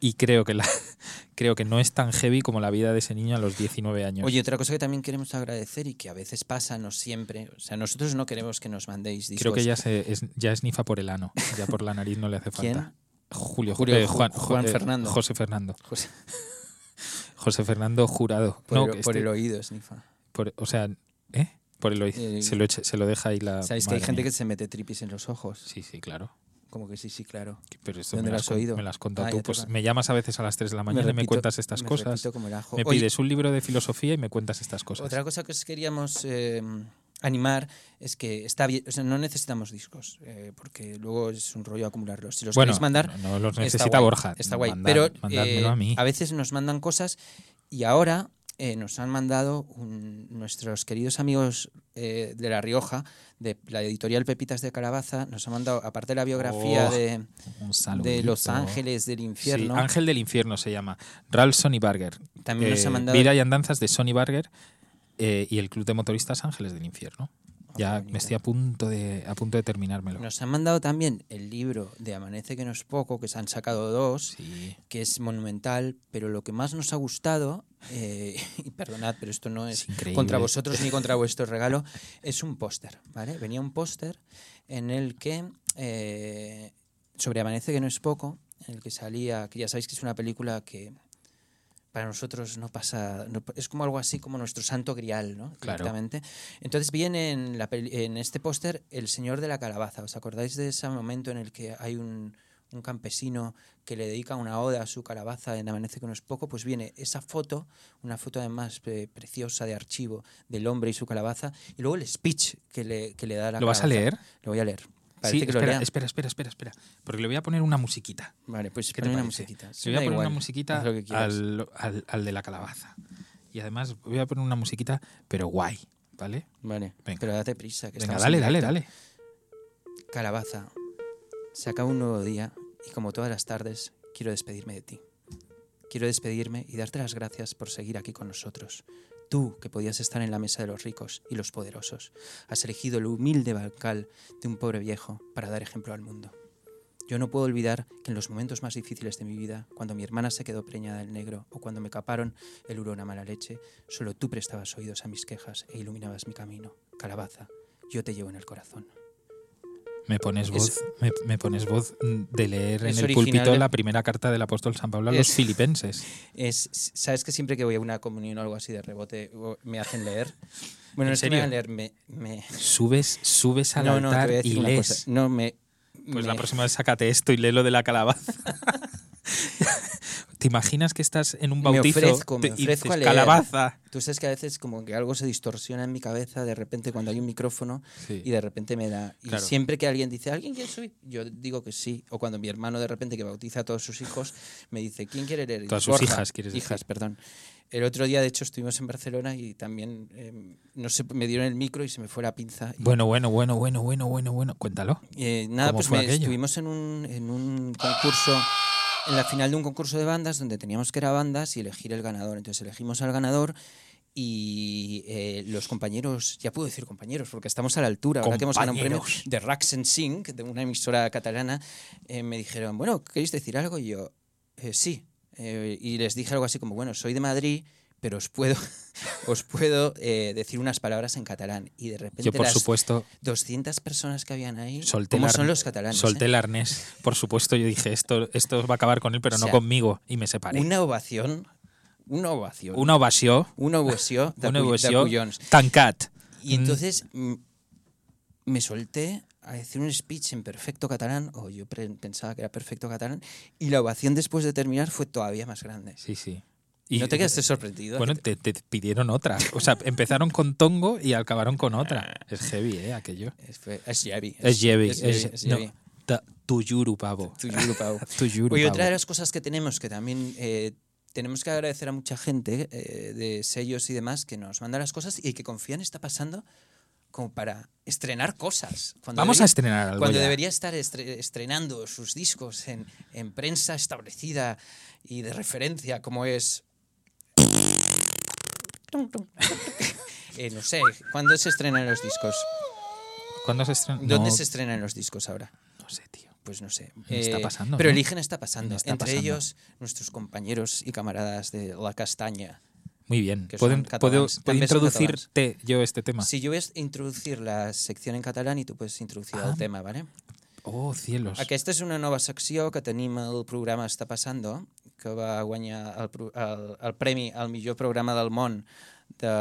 y creo que, la, creo que no es tan heavy como la vida de ese niño a los 19 años. Oye, otra cosa que también queremos agradecer y que a veces pasa, no siempre. O sea, nosotros no queremos que nos mandéis discos. creo que ya, se, es, ya es nifa por el ano. Ya por la nariz no le hace ¿Quién? falta. Julio, Julio, eh, Ju- Juan, Juan eh, Fernando. José Fernando. José, José Fernando Jurado. por, No, el, por este- el oído, Snifa. por- o sea, ¿eh? Por el oído. Eh, se, lo se lo deja ahí la. ¿Sabéis que hay gente mía. que se mete tripis en los ojos? Sí, sí, claro. Como que sí, sí, claro. Pero esto ¿Dónde me lo las has oído? Me las contado Ah, tú. Pues me llamas a veces a las 3 de la mañana y me repito- cuentas estas me cosas. como el ajo. Me Oye, pides un libro de filosofía y me cuentas estas cosas. Otra cosa que os queríamos eh, animar es que está bien, o sea, no necesitamos discos, eh, porque luego es un rollo acumularlos. Si los bueno, queréis mandar, no, no los está necesita guay, Borja. Está guay. Mandad- Pero eh, a mí. veces nos mandan cosas y ahora eh, nos han mandado un- nuestros queridos amigos eh, de La Rioja, de la editorial Pepitas de Calabaza, nos han mandado, aparte de la biografía Oh, de, de Los Ángeles del Sí, Infierno, Ángel del Infierno se llama. Ralph Sonny Barger. también nos Eh, han mandado... Vida y andanzas de Sonny Barger eh, y el Club de Motoristas Ángeles del Infierno. Ya bonito. me estoy a punto de a punto de terminármelo. Nos han mandado también el libro de Amanece que no es poco, que se han sacado dos, Sí. que es monumental, pero lo que más nos ha gustado, eh, y perdonad, pero esto no es Es contra vosotros ni contra vuestro regalo, es un póster, ¿vale? Venía un póster en el que, eh, sobre Amanece que no es poco, en el que salía, que ya sabéis que es una película que para nosotros no pasa, no- es como algo así como nuestro santo grial, ¿no? Claro. Entonces viene en, la peli- en este póster el señor de la calabaza. ¿Os acordáis de ese momento en el que hay un, un campesino que le dedica una oda a su calabaza en Amanece que no es poco? Pues viene esa foto, una foto además eh, preciosa de archivo del hombre y su calabaza, y luego el speech que le, que le da la ¿Lo vas a calabaza. leer? Lo voy a leer. Parece Sí, que lo espera, lea. espera, espera, espera, espera. Porque le voy a poner una musiquita. Vale, pues ¿Qué te pon una musiquita. Sí, Le voy a poner una igual, musiquita lo que quieras. al, al- al de la calabaza. Y además voy a poner una musiquita, pero guay, ¿vale? Vale, Venga. pero date prisa. Que Venga, dale, dale, dale. Calabaza, se acaba un nuevo día y como todas las tardes, quiero despedirme de ti. Quiero despedirme y darte las gracias por seguir aquí con nosotros. Tú, que podías estar en la mesa de los ricos y los poderosos, has elegido el humilde bancal de un pobre viejo para dar ejemplo al mundo. Yo no puedo olvidar que en los momentos más difíciles de mi vida, cuando mi hermana se quedó preñada del negro o cuando me caparon el hurón a mala leche, solo tú prestabas oídos a mis quejas e iluminabas mi camino. Calabaza, yo te llevo en el corazón. Me pones Es- voz, me, me pones voz de leer en Es el púlpito de- la primera carta del apóstol San Pablo a los Es- filipenses. Es, sabes que siempre que voy a una comunión o algo así de rebote me hacen leer. Bueno, ¿En no es que me leer, me, me- Subes, subes al no, altar y lees. No, me, Pues la me- próxima vez sácate esto y lee lo de la calabaza. ¿Te imaginas que estás en un Me bautizo ofrezco, me te- y ofrezco a dices, leer. calabaza? Tú sabes que a veces como que algo se distorsiona en mi cabeza de repente cuando hay un micrófono Sí. y de repente me da... Y Claro. siempre que alguien dice, ¿alguien quién soy? Yo digo que sí. O cuando mi hermano de repente que bautiza a todos sus hijos me dice, ¿quién quiere leer? Todas sus hijas, quieres decir. Hijas, perdón. El otro día, de hecho, estuvimos en Barcelona y también, eh, no sé, me dieron el micro y se me fue la pinza. Bueno, bueno, bueno, bueno, bueno, bueno, bueno. Cuéntalo. eh, nada, ¿Cómo pues me- estuvimos en un, en un concurso, en la final de un concurso de bandas donde teníamos que ir a bandas y elegir el ganador. Entonces elegimos al ganador y eh, los compañeros, ya puedo decir compañeros, porque estamos a la altura, ahora que hemos ganado un premio de Rax and Sing, de una emisora catalana, eh, me dijeron, bueno, ¿queréis decir algo? Y yo, "Eh, sí. Eh, y les dije algo así como, bueno, soy de Madrid, pero os puedo, os puedo eh, decir unas palabras en catalán. Y de repente Yo, por las supuesto, 200 personas que habían ahí, solté ¿cómo son los catalanes? Solté eh? el arnés. Por supuesto, yo dije, esto, esto va a acabar con él, pero O no sea, conmigo. Y me separé. Una, Una ovación, una ovación, ovació. una ovació de, Una cu- de ovació. collons. Tancat. Y Mm. entonces mm, me solté a decir un speech en perfecto catalán, o yo pensaba que era perfecto catalán, y la ovación después de terminar fue todavía más grande. Sí, sí. ¿No te quedaste sorprendido? Bueno, te, te pidieron otra. O sea, empezaron con Tongo y acabaron con otra. Es heavy, ¿eh? Aquello. Es, heavy. Es heavy. Es, Es, heavy, es no, ta- tu yuru, pavo. Tu juro, Pau. Tu yuru, Oye, pavo. otra de las cosas que tenemos, que también eh, tenemos que agradecer a mucha gente eh, de sellos y demás que nos manda las cosas y que confían está pasando como para estrenar cosas. Cuando Vamos a debería- estrenar algo Cuando ya. debería estar estre- estrenando sus discos en, en prensa establecida y de referencia, como es... Eh, no sé, ¿cuándo se estrenan los discos? ¿Cuándo se estrena? ¿Dónde No, se estrenan los discos ahora? No sé, tío. Pues no sé. Me está pasando, Pero ¿no? eligen está pasando. Está Entre pasando. ellos, nuestros compañeros y camaradas de La Castaña. Muy bien. ¿Puedo, puedo, puedo introducirte yo este tema? Si yo voy a introducir la sección en catalán y tú puedes introducir Ah. el tema, ¿vale? Oh, cielos. Aquesta és una nova secció que tenim al programa Està Passando, que va guanyar el, el, el premi al millor programa del món de,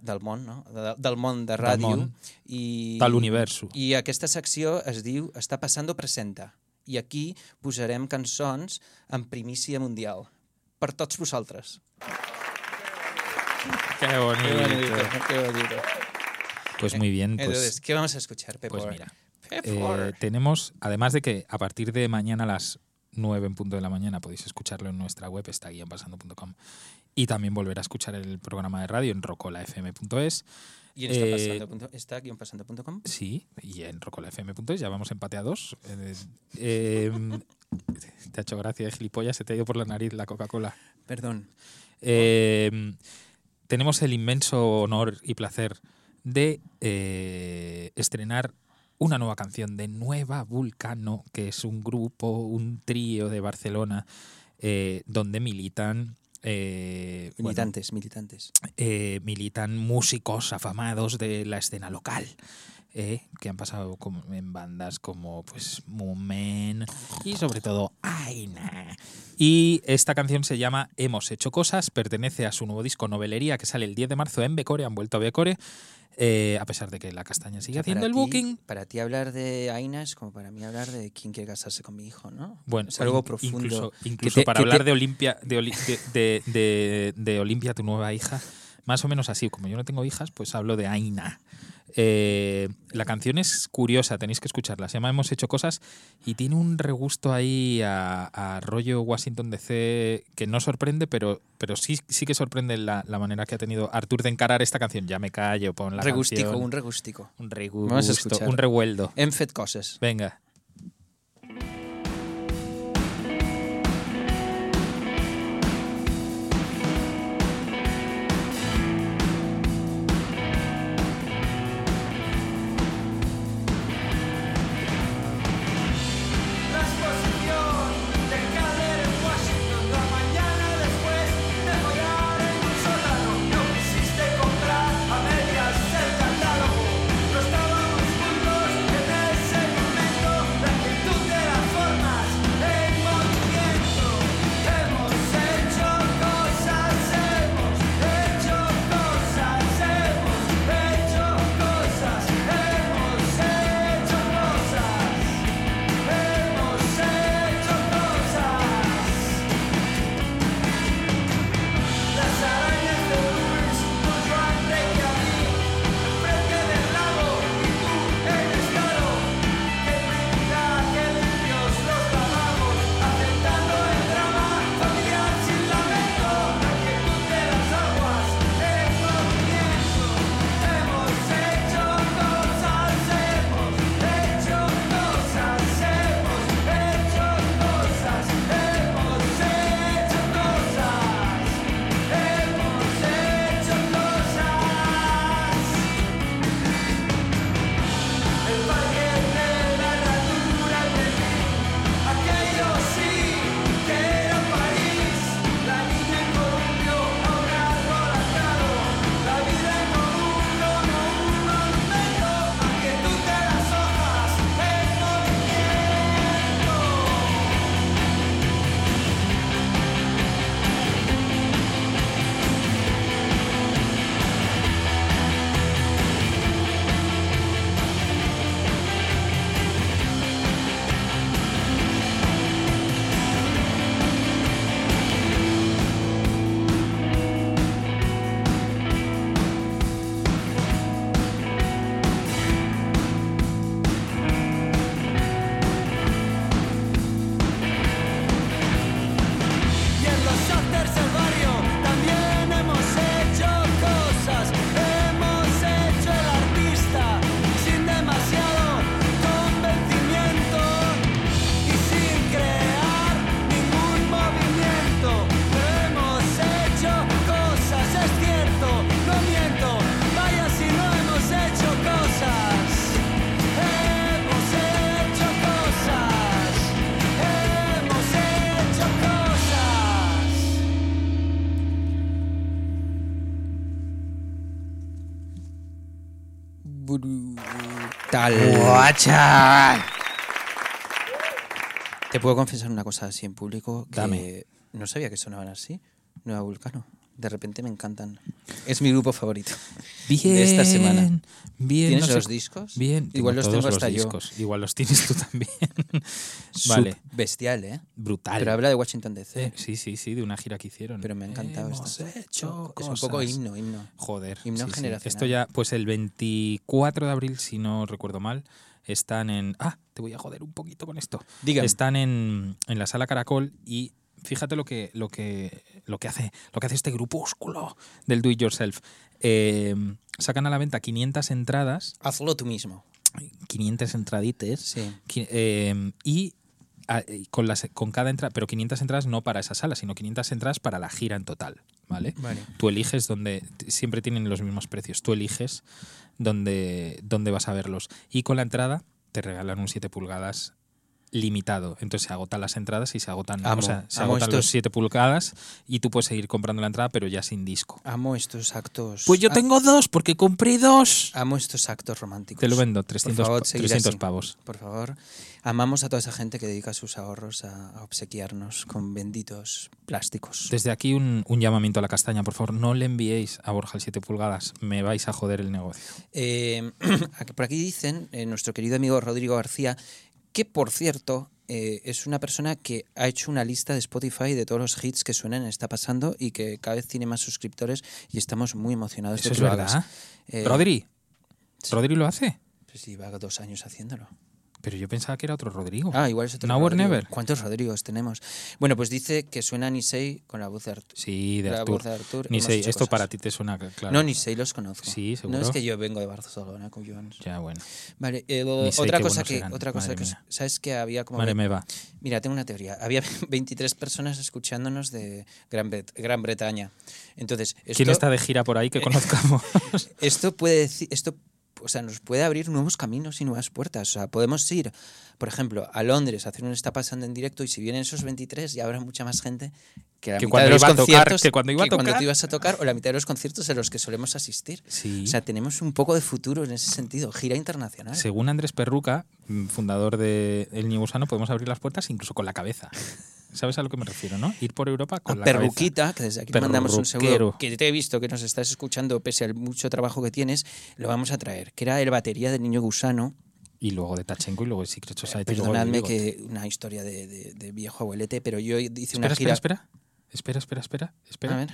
del món, no? De, del món de ràdio. món. I, De l'universo. I aquesta secció es diu Està Passando Presenta. I aquí posarem cançons en primícia mundial. Per tots vosaltres. Qué Qué bonito. bonito, qué bonito. Pues muy bien. Pues, Entonces, ¿qué vamos a escuchar, Pepe? pues mira. Pepe. eh, tenemos, además de que a partir de mañana a las 9 en punto de la mañana podéis escucharlo en nuestra web, está pasando.com. Y también volver a escuchar el programa de radio en rocolafm.es. ¿Y en Eh, está? Sí, y en rocolafm.es ya vamos empateados. Eh, eh, te ha hecho gracia, eh, gilipollas, se te ha ido por la nariz la Coca-Cola. Perdón. Eh, tenemos el inmenso honor y placer de eh, estrenar una nueva canción de Nueva Vulcano, que es un grupo, un trío de Barcelona, eh, donde militan. eh, bueno, Militantes, militantes. eh, militan músicos afamados de la escena local. Eh, que han pasado como en bandas como pues Mumen y sobre todo Aina. Y esta canción se llama Hemos hecho cosas, pertenece a su nuevo disco Novelería que sale el 10 de marzo en Becore, han vuelto a Becore, eh, a pesar de que la castaña sigue O sea, haciendo el ti- booking. Para ti hablar de Aina es como para mí hablar de quién quiere casarse con mi hijo, ¿no? Bueno, es algo in- profundo. Incluso, que incluso te- para que hablar te- de Olimpia, de, Oli- de- de- de Olimpia, tu nueva hija, más o menos así. Como yo no tengo hijas, pues hablo de Aina. Eh, la canción es curiosa, tenéis que escucharla. Se llama Hemos hecho cosas y tiene un regusto ahí a, a rollo Washington DC que no sorprende, pero, pero sí, sí que sorprende la, la manera que ha tenido Artur de encarar esta canción. Ya me callo, pon la regustico, canción. un regustico. un Vamos a regusto, un revueldo. Coses. Venga. Brutal. Te puedo confesar una cosa así en público que Dame. no sabía que sonaban así. Nueva Vulcano. De repente me encantan. Es mi grupo favorito Bien, de esta semana. Bien, ¿Tienes no sé- los discos? Bien, Igual tengo los tengo hasta yo. discos. Igual los tienes tú también. vale, Sub- Bestial, ¿eh? brutal. Pero habla de Washington DC. Eh, sí, sí, sí, de una gira que hicieron. Pero me ha encantado Hemos esto. hecho Es un poco himno, himno. Joder. Himno sí, sí. generacional. Esto ya, pues el 24 de abril, si no recuerdo mal, están en... Ah, te voy a joder un poquito con esto. Dígame. Están en, en la sala Caracol y fíjate lo que, lo que, lo que, hace, lo que hace este grupúsculo del do it yourself. Eh, sacan a la venta 500 entradas, Hazlo tú mismo. 500 entradites, Sí. eh, y a- con, las, con cada entrada, pero 500 entradas no para esa sala, sino 500 entradas para la gira en total, ¿vale? Vale. Tú eliges donde, siempre tienen los mismos precios, tú eliges dónde, dónde vas a verlos. Y con la entrada te regalan un 7 pulgadas limitado. Entonces se agotan las entradas y se agotan, Amo, o sea, se agotan los estos- 7 pulgadas y tú puedes seguir comprando la entrada, pero ya sin disco. Amo estos actos. Pues yo Ah, tengo dos, porque compré dos. Amo estos actos románticos. Te lo vendo, 300, favor, pa- seguid 300 así. pavos. Por favor. Amamos a toda esa gente que dedica sus ahorros a, a obsequiarnos con benditos plásticos. Desde aquí un, un llamamiento a la castaña, por favor, no le enviéis a Borja el 7 pulgadas, me vais a joder el negocio. Eh, por aquí dicen eh, nuestro querido amigo Rodrigo García, que por cierto eh, es una persona que ha hecho una lista de Spotify de todos los hits que suenan, está pasando y que cada vez tiene más suscriptores y estamos muy emocionados ¿Eso de es que lo verdad? hagas. Eh, ¿Rodri? sí. ¿Rodri lo hace? Pues lleva dos años haciéndolo. Pero yo pensaba que era otro Rodrigo. Ah, igual es otro Now or Rodrigo. never. ¿Cuántos Rodrigos tenemos? Bueno, pues dice que suena Nisei con la voz de Artur. Sí, de La Artur. voz de Artur. Ni Hemos sé, hecho esto cosas. para ti te suena claro. No, Nisei los conozco. Sí, No seguro. es que yo vengo de Barcelona, collons. Ya, bueno. Vale, eh, Nisei, otra cosa que, otra cosa madre que, mía. sabes que había como Madre me va. Mira, tengo una teoría. Había 23 personas escuchándonos de Gran, Bret- Gran Bretaña. Entonces, esto, ¿Quién está de gira por ahí que conozcamos? esto puede decir, esto, o sea, nos puede abrir nuevos caminos y nuevas puertas. O sea, podemos ir, por ejemplo, a Londres a hacer un está pasando en directo y si vienen esos 23 ya habrá mucha más gente que la Que mitad cuando de los iba a tocar- conciertos que cuando iba a tocar- tú ibas a tocar o la mitad de los conciertos en los que solemos asistir. Sí. O sea, tenemos un poco de futuro en ese sentido, gira internacional. Según Andrés Perruca, mm, fundador de El Niño Gusano, podemos abrir las puertas incluso con la cabeza. ¿Sabes a lo que me refiero, no? Ir por Europa con a la Perruquita, que desde aquí te mandamos un seguro, que te he visto que nos estás escuchando pese al mucho trabajo que tienes, lo vamos a traer, que era el batería del niño gusano. cabeza. Y luego de Tachenko y luego de Secret Society. de Perdonadme que una historia de, de- de viejo abuelete, pero yo hice Espera, una gira. espera, espera. Espera, espera, espera. espera. A ver.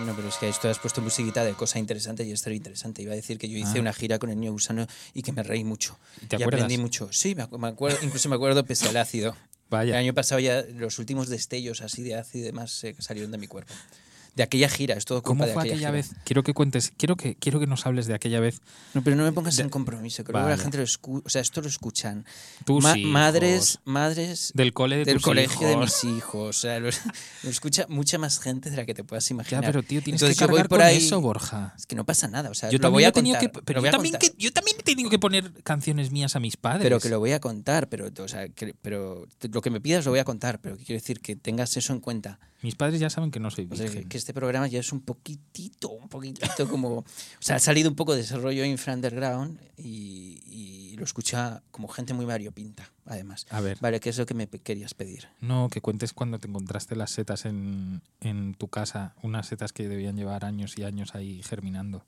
No, pero es que esto has puesto musiquita de cosa interesante y esto era interesante. Iba a decir que yo hice Ah. una gira con el niño gusano y que me reí mucho. ¿Te y acuerdas? aprendí mucho. Sí, me, me acuerdo, incluso me acuerdo pese al ácido. Vaya. El año pasado ya los últimos destellos así de ácido y demás se salieron de mi cuerpo. De aquella gira, es todo culpa ¿Cómo de fue aquella, aquella gira. vez? Quiero que cuentes, quiero que, quiero que nos hables de aquella vez. No, pero no me pongas De- en compromiso, que luego la Vale. gente lo escucha. O sea, esto lo escuchan. Tus Ma- hijos. madres, madres Del cole de del tus colegio de hijos. mis hijos. O sea, lo, lo escucha mucha más gente de la que te puedas Ya, imaginar. pero tío, tienes Entonces que yo voy cargar por con ahí- eso, Borja. Es que no pasa nada. O sea, Yo lo también, voy a he tenido contar. que, pero voy yo a también, contar. que, yo también he tenido que poner canciones mías a mis padres. Pero que lo voy a contar, pero, o sea, que- pero lo que me pidas lo voy a contar, pero quiero decir que tengas eso en cuenta. Mis padres ya saben que no soy O sea, que, virgen. que este programa ya es un poquitito, un poquitito como... O sea, ha salido un poco de ese rollo infra underground y, y lo escucha como gente muy variopinta, además. A ver, Vale, ¿qué es lo que me querías pedir? no, que cuentes cuando te encontraste las setas en, en tu casa, unas setas que debían llevar años y años ahí germinando.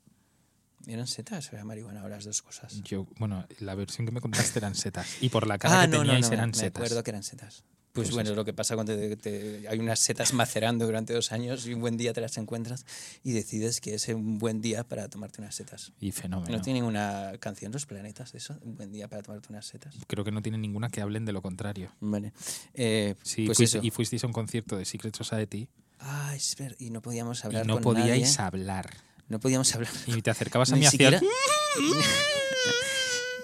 ¿Eran setas o era marihuana o las dos cosas? Yo, bueno, la versión que me contaste eran setas. Y por la cara que teníais eran me setas. acuerdo que eran setas. Pues, Pues bueno, lo que pasa cuando te- te- hay unas setas macerando durante dos años y un buen día te las encuentras y decides que es un buen día para tomarte unas setas. Y fenómeno. ¿No tiene ninguna canción los planetas de eso? Un buen día para tomarte unas setas. Creo que no tiene ninguna que hablen de lo contrario. Vale. Eh, Sí, pues fuiste- y fuisteis a un concierto de Secret Society Ah, es ver- y no podíamos y hablar no con podíais nadie. hablar. No podíamos hablar. Y te acercabas a mí hacia siquiera-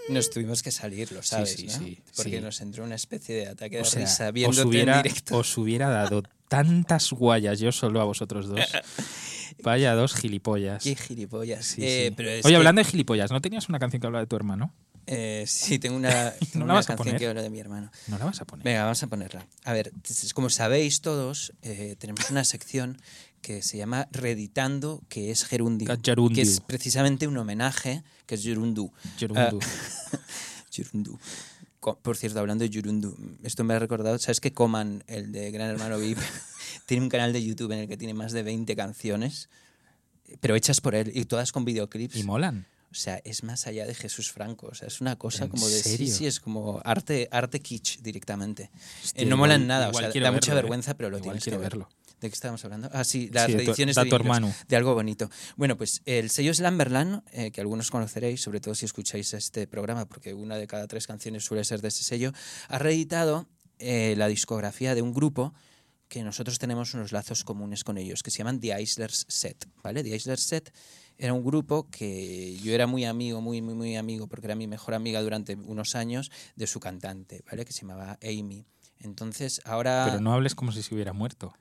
Nos tuvimos que salir, lo sabes, sí, ¿no? sí, Porque sí. nos entró una especie de ataque de O sea, risa os viéndote hubiera, en directo. os hubiera dado tantas guayas yo solo a vosotros dos. Vaya dos gilipollas. Qué gilipollas. Sí, Eh, sí. pero Oye, que- hablando de gilipollas, ¿no tenías una canción que hablaba de tu hermano? Eh, sí, tengo una, tengo la una canción poner? que habla de mi hermano. No la vas a poner. Venga, vamos a ponerla. A ver, como sabéis todos, eh, tenemos una sección que se llama Reeditando, que es Gerundio. Gerundio. Que es precisamente un homenaje, que es Gerundu. Gerundu. Ah, Gerundu. Co- Por cierto, hablando de Gerundu, esto me ha recordado, ¿sabes que Coman, el de Gran Hermano VIP, tiene un canal de YouTube en el que tiene más de 20 canciones, pero hechas por él y todas con videoclips? Y molan. O sea, es más allá de Jesús Franco. O sea, es una cosa ¿En como de. serio? Sí, sí, es como arte, arte kitsch directamente. Hostia, Eh, no molan nada, o sea, da mucha verlo, ¿eh? vergüenza, pero lo Igual tienes quiero que ver. verlo. ¿De qué estábamos hablando? Ah, sí, las Sí, de tu- ediciones de tu vinilos, hermano. de algo bonito. Bueno, pues el sello Slamberland, eh, que algunos conoceréis, sobre todo si escucháis este programa, porque una de cada tres canciones suele ser de ese sello, ha reeditado eh, la discografía de un grupo que nosotros tenemos unos lazos comunes con ellos, que se llaman The Islers Set, ¿vale? The Islers Set era un grupo que yo era muy amigo, muy, muy, muy amigo, porque era mi mejor amiga durante unos años de su cantante, ¿vale? Que se llamaba Amy. Entonces, ahora... Pero no hables como si se hubiera muerto.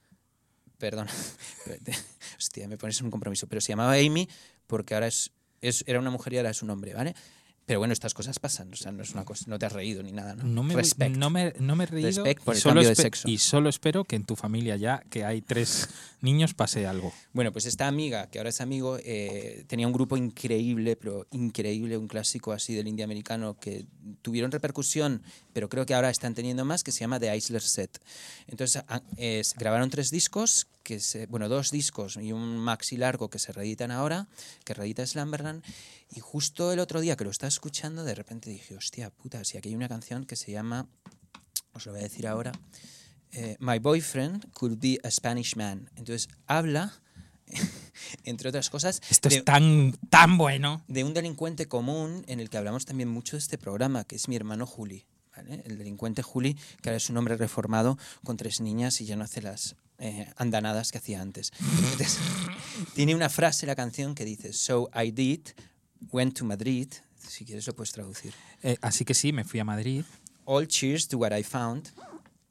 Perdón. Hostia, me pones en un compromiso. Pero se llamaba Amy porque ahora es, es- era una mujer y ahora es un hombre, ¿vale? Pero bueno, estas cosas pasan. O sea, no es una cosa, no te has reído ni nada, ¿no? No me, Respect. no me, no me he reído. Respect por el solo cambio de sexo. Y solo espero que en tu familia ya, que hay tres niños, pase algo. Bueno, pues esta amiga, que ahora es amigo, eh, tenía un grupo increíble, pero increíble, un clásico así del indie americano que tuvieron repercusión, pero creo que ahora están teniendo más, que se llama The Isler Set. Entonces a- es- grabaron tres discos, que se, bueno, dos discos y un maxi largo que se reeditan ahora, que reedita Slamberland. Y justo el otro día que lo estaba escuchando, de repente dije, hostia puta, si aquí hay una canción que se llama, os lo voy a decir ahora, eh, My Boyfriend Could Be a Spanish Man. Entonces habla, entre otras cosas, Esto de, es tan, tan bueno. de un delincuente común en el que hablamos también mucho de este programa, que es mi hermano Juli. ¿vale? El delincuente Juli, que ahora es un hombre reformado con tres niñas y ya no hace las eh, andanadas que hacía antes. Entonces, tiene una frase la canción que dice, So I did, went to Madrid, si quieres lo puedes traducir. Eh, así que sí, me fui a Madrid. All cheers to what I found,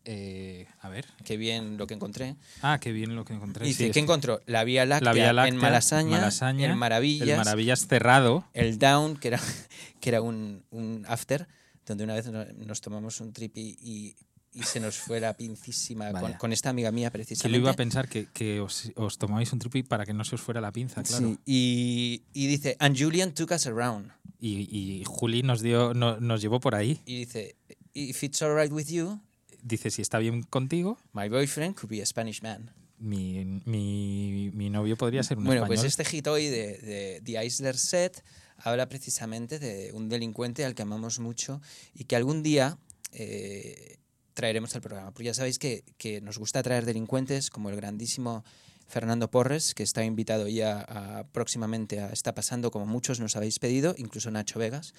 Eh, a ver. que bien lo que encontré. Ah, qué bien lo que encontré. Dice, Sí, ¿qué es- encontró? La Vía Láctea, La Vía Láctea, en Malasaña, Malasaña, el Maravillas, El Maravillas cerrado. el Down, que era, que era un, un after, donde una vez no- nos tomamos un trip y, y- y se nos fue la pincísima con, con esta amiga mía Que precisamente. lo iba a pensar que, que os, os tomabais un tripi para que no se os fuera la pinza, claro. Sí, y, y dice, and Julian took us around. Y, y Juli nos dio, no- nos llevó por ahí. Y dice, if it's alright with you, Dice, si está bien contigo, my boyfriend could be a Spanish man. mi, mi, mi novio podría ser un Bueno, español. pues este hit hoy de, de The Isler Set habla precisamente de un delincuente al que amamos mucho y que algún día eh, traeremos al programa. Porque ya sabéis que, que nos gusta traer delincuentes como el grandísimo Fernando Porres, que está invitado ya a- próximamente a Está Pasando, como muchos nos habéis pedido, incluso Nacho Vegas.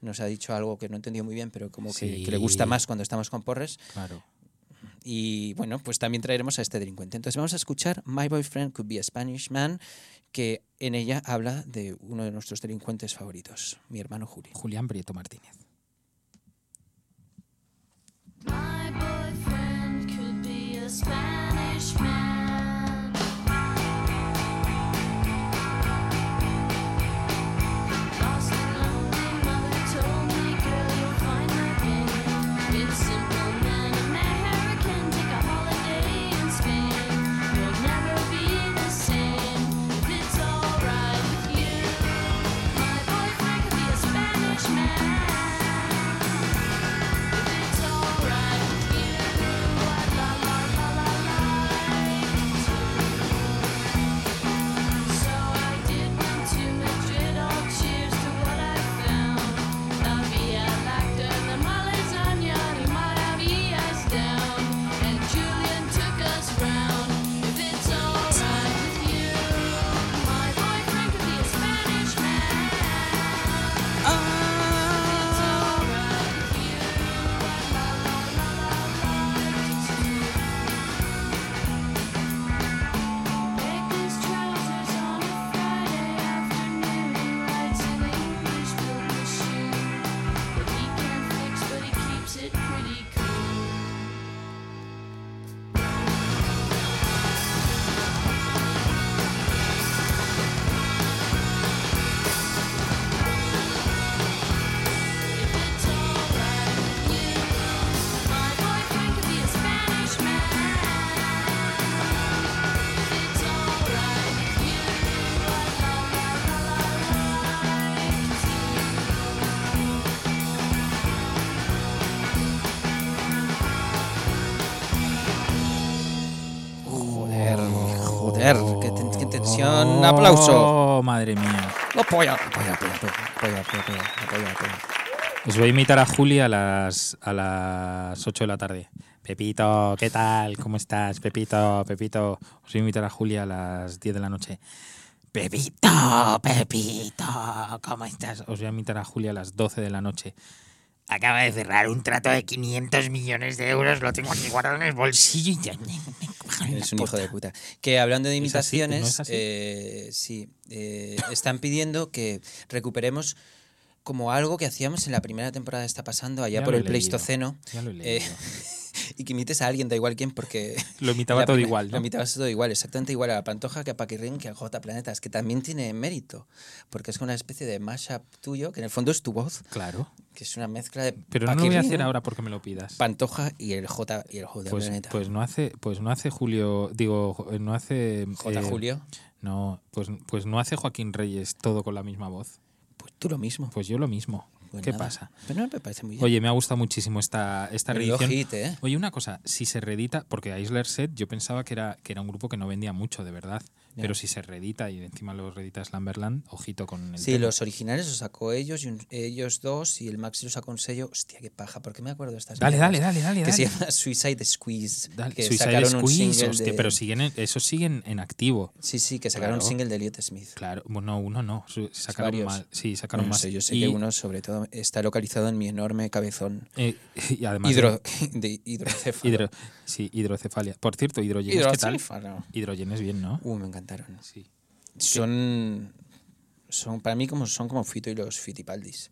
Nos ha dicho algo que no entendió muy bien, pero como que, que le gusta Sí. más cuando estamos con Porres. Claro. Y bueno, pues también traeremos a este delincuente. Entonces vamos a escuchar My Boyfriend Could Be a Spanish Man, que en ella habla de uno de nuestros delincuentes favoritos, mi hermano Julio. Julián Prieto Martínez. Qué tensión. ¡Aplauso! Oh, madre mía. Apoya, apoya, apoya, apoya. Os voy a imitar a Juli a las, a las 8 de la tarde. Pepito, ¿qué tal? ¿Cómo estás? Pepito, Pepito. Os voy a invitar a Julia a las 10 de la noche. Pepito, Pepito, ¿cómo estás? Os voy a invitar a Julia a las 12 de la noche. Acaba de cerrar un trato de 500 millones de euros. Lo tengo aquí guardado en el bolsillo y ya me, Es un hijo de puta. Que hablando de ¿Es así? ¿No imitaciones, eh, sí, eh, están pidiendo que recuperemos como algo que hacíamos en la primera temporada Está Pasando, allá Ya por lo el leído. Pleistoceno, Ya lo he eh, leído. y que imites a alguien, da igual quién, porque... Lo imitaba todo prime- igual, Lo ¿no? imitabas todo igual, exactamente igual a la Pantoja que a Paquirrín que a J Planetas, que también tiene mérito, porque es una especie de mashup tuyo, que en el fondo es tu voz, Claro. que es una mezcla de Pero no lo voy a hacer ahora porque me lo pidas. Pantoja y el J y el J Pues, Planeta. pues no hace, pues no hace Julio, digo, no hace J eh, Julio, No, pues, pues no hace Joaquín Reyes todo con la misma voz. Tú lo mismo. Pues yo lo mismo. Pues ¿Qué nada. pasa? Pero no me parece muy bien. Oye, me ha gustado muchísimo esta, esta Menudo reedición. hit, ¿eh? Oye, una cosa, si se reedita, porque Isler Set yo pensaba que era, que era un grupo que no vendía mucho, de verdad. Ya. Pero si se reedita y encima lo reedita Slamberland, ojito con el Sí, tema. los originales los sacó ellos y un- ellos dos y el Maxi lo sacó un sello. Hostia, qué paja, ¿por qué me acuerdo de estas Dale, dale, dale, dale. Que dale. se llama Suicide Squeeze. Dale, que Suicide sacaron un Squeeze, single hostia, de- pero siguen, en- esos siguen en activo. Sí, sí, que sacaron Claro. un single de Elliot Smith. Claro, bueno, uno no, sacaron varios. más. Sí, sacaron No más. sé, yo sé y, que uno, sobre todo, está localizado en mi enorme cabezón. eh, y además. Hidro, de hidrocéfalo. hidro- sí, hidrocefalia. Por cierto, hidrogenes, ¿qué tal? Hidrogenes bien, ¿no? Uh, me encantaron. Sí. Son, son, para mí, como, son como Fito y los Fitipaldis.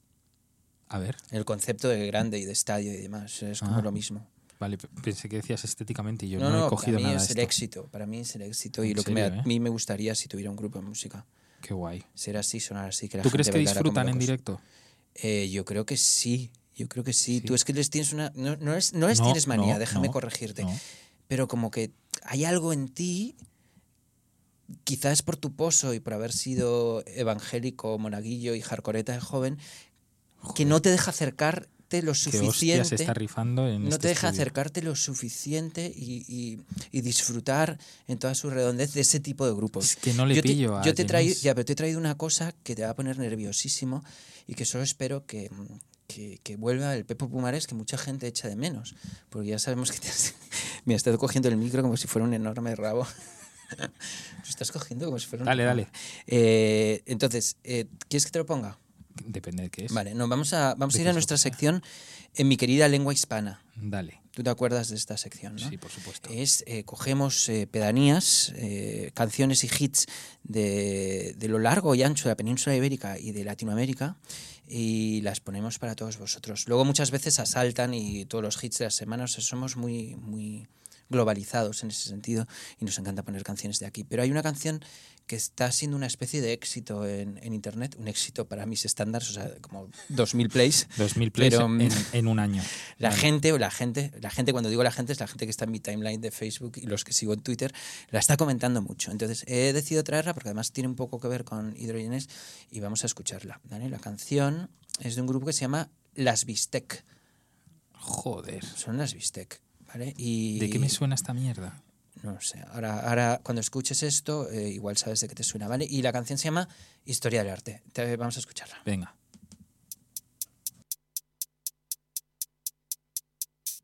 A ver, El concepto de grande y de estadio y demás es como Ah. lo mismo. vale, pensé que decías estéticamente y yo no, no, no, he cogido para mí nada es el esto. éxito. Para mí es el éxito y ¿En lo que me- serio, eh? a mí me gustaría si tuviera un grupo de música. Qué guay. Ser así, sonar así. Que la ¿Tú crees gente que bailara como disfrutan en directo? Eh, yo creo que sí. Yo creo que sí. Sí. Tú es que les tienes una. No, no les, no les No, tienes manía, déjame corregirte. Pero como que hay algo en ti, quizás por tu pozo y por haber sido evangélico, monaguillo y jarcoreta de joven, que no te deja acercarte lo suficiente. se está rifando en no este te deja estudio. acercarte lo suficiente y, y- y disfrutar en toda su redondez de ese tipo de grupos. Es que no le yo te, pillo a yo te traído, ya, pero te he traído una cosa que te va a poner nerviosísimo y que solo espero que, que, que vuelva el Pepo Pumares que mucha gente echa de menos. Porque ya sabemos que te has, me has estado cogiendo el micro como si fuera un enorme rabo. Lo estás cogiendo como si fuera un Dale, dale. Eh, entonces, eh, ¿quieres que te lo ponga? Depende de qué es. Vale, no, vamos a, vamos ¿De a ir a es nuestra sección en mi querida lengua hispana. Dale. ¿Tú te acuerdas de esta sección? ¿no? Sí, por supuesto. Es, eh, cogemos eh, pedanías, eh, canciones y hits de, de lo largo y ancho de la península ibérica y de Latinoamérica y las ponemos para todos vosotros. Luego muchas veces asaltan y todos los hits de las semanas somos muy, muy globalizados en ese sentido y nos encanta poner canciones de aquí. Pero hay una canción que está siendo una especie de éxito en, en Internet, un éxito para mis estándares, o sea, como 2.000 plays. 2000 plays Pero, en, en un año. La Vale. gente, o la gente, la gente, cuando digo la gente, es la gente que está en mi timeline de Facebook y los que sigo en Twitter, la está comentando mucho. Entonces, he decidido traerla porque además tiene un poco que ver con hidrogenes y vamos a escucharla. ¿vale? La canción es de un grupo que se llama Las Bistec. Joder. Son Las Bistec. ¿Vale? Y, ¿De qué me suena esta mierda? No sé. Ahora, ahora cuando escuches esto, eh, igual sabes de qué te suena, ¿vale? Y la canción se llama Historia del Arte. Te- vamos a escucharla. Venga.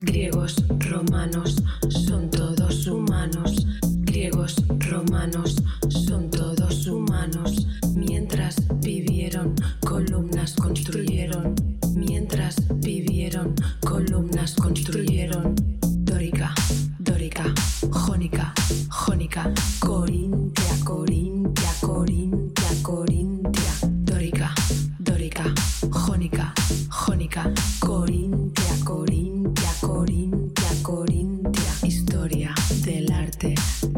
Griegos, romanos, son todos humanos. Griegos, romanos, son todos humanos. Mientras vivieron, columnas construyeron. Mientras vivieron, columnas construyeron. Dórica, dórica, jónica, jónica. Corintia, corintia, corintia, corintia. Dórica, dórica, jónica, jónica. Corintia, corintia, corintia, corintia. Historia del arte,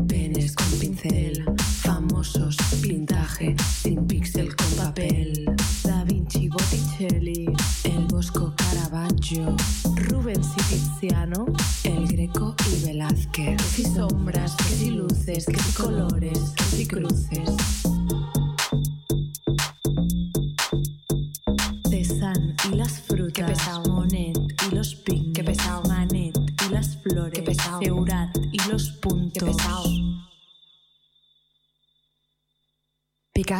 penes con pincel. Famosos, pintaje, sin píxel con papel. Da Vinci, Botticelli, el Bosco Caravaggio. Rubens y Tiziano,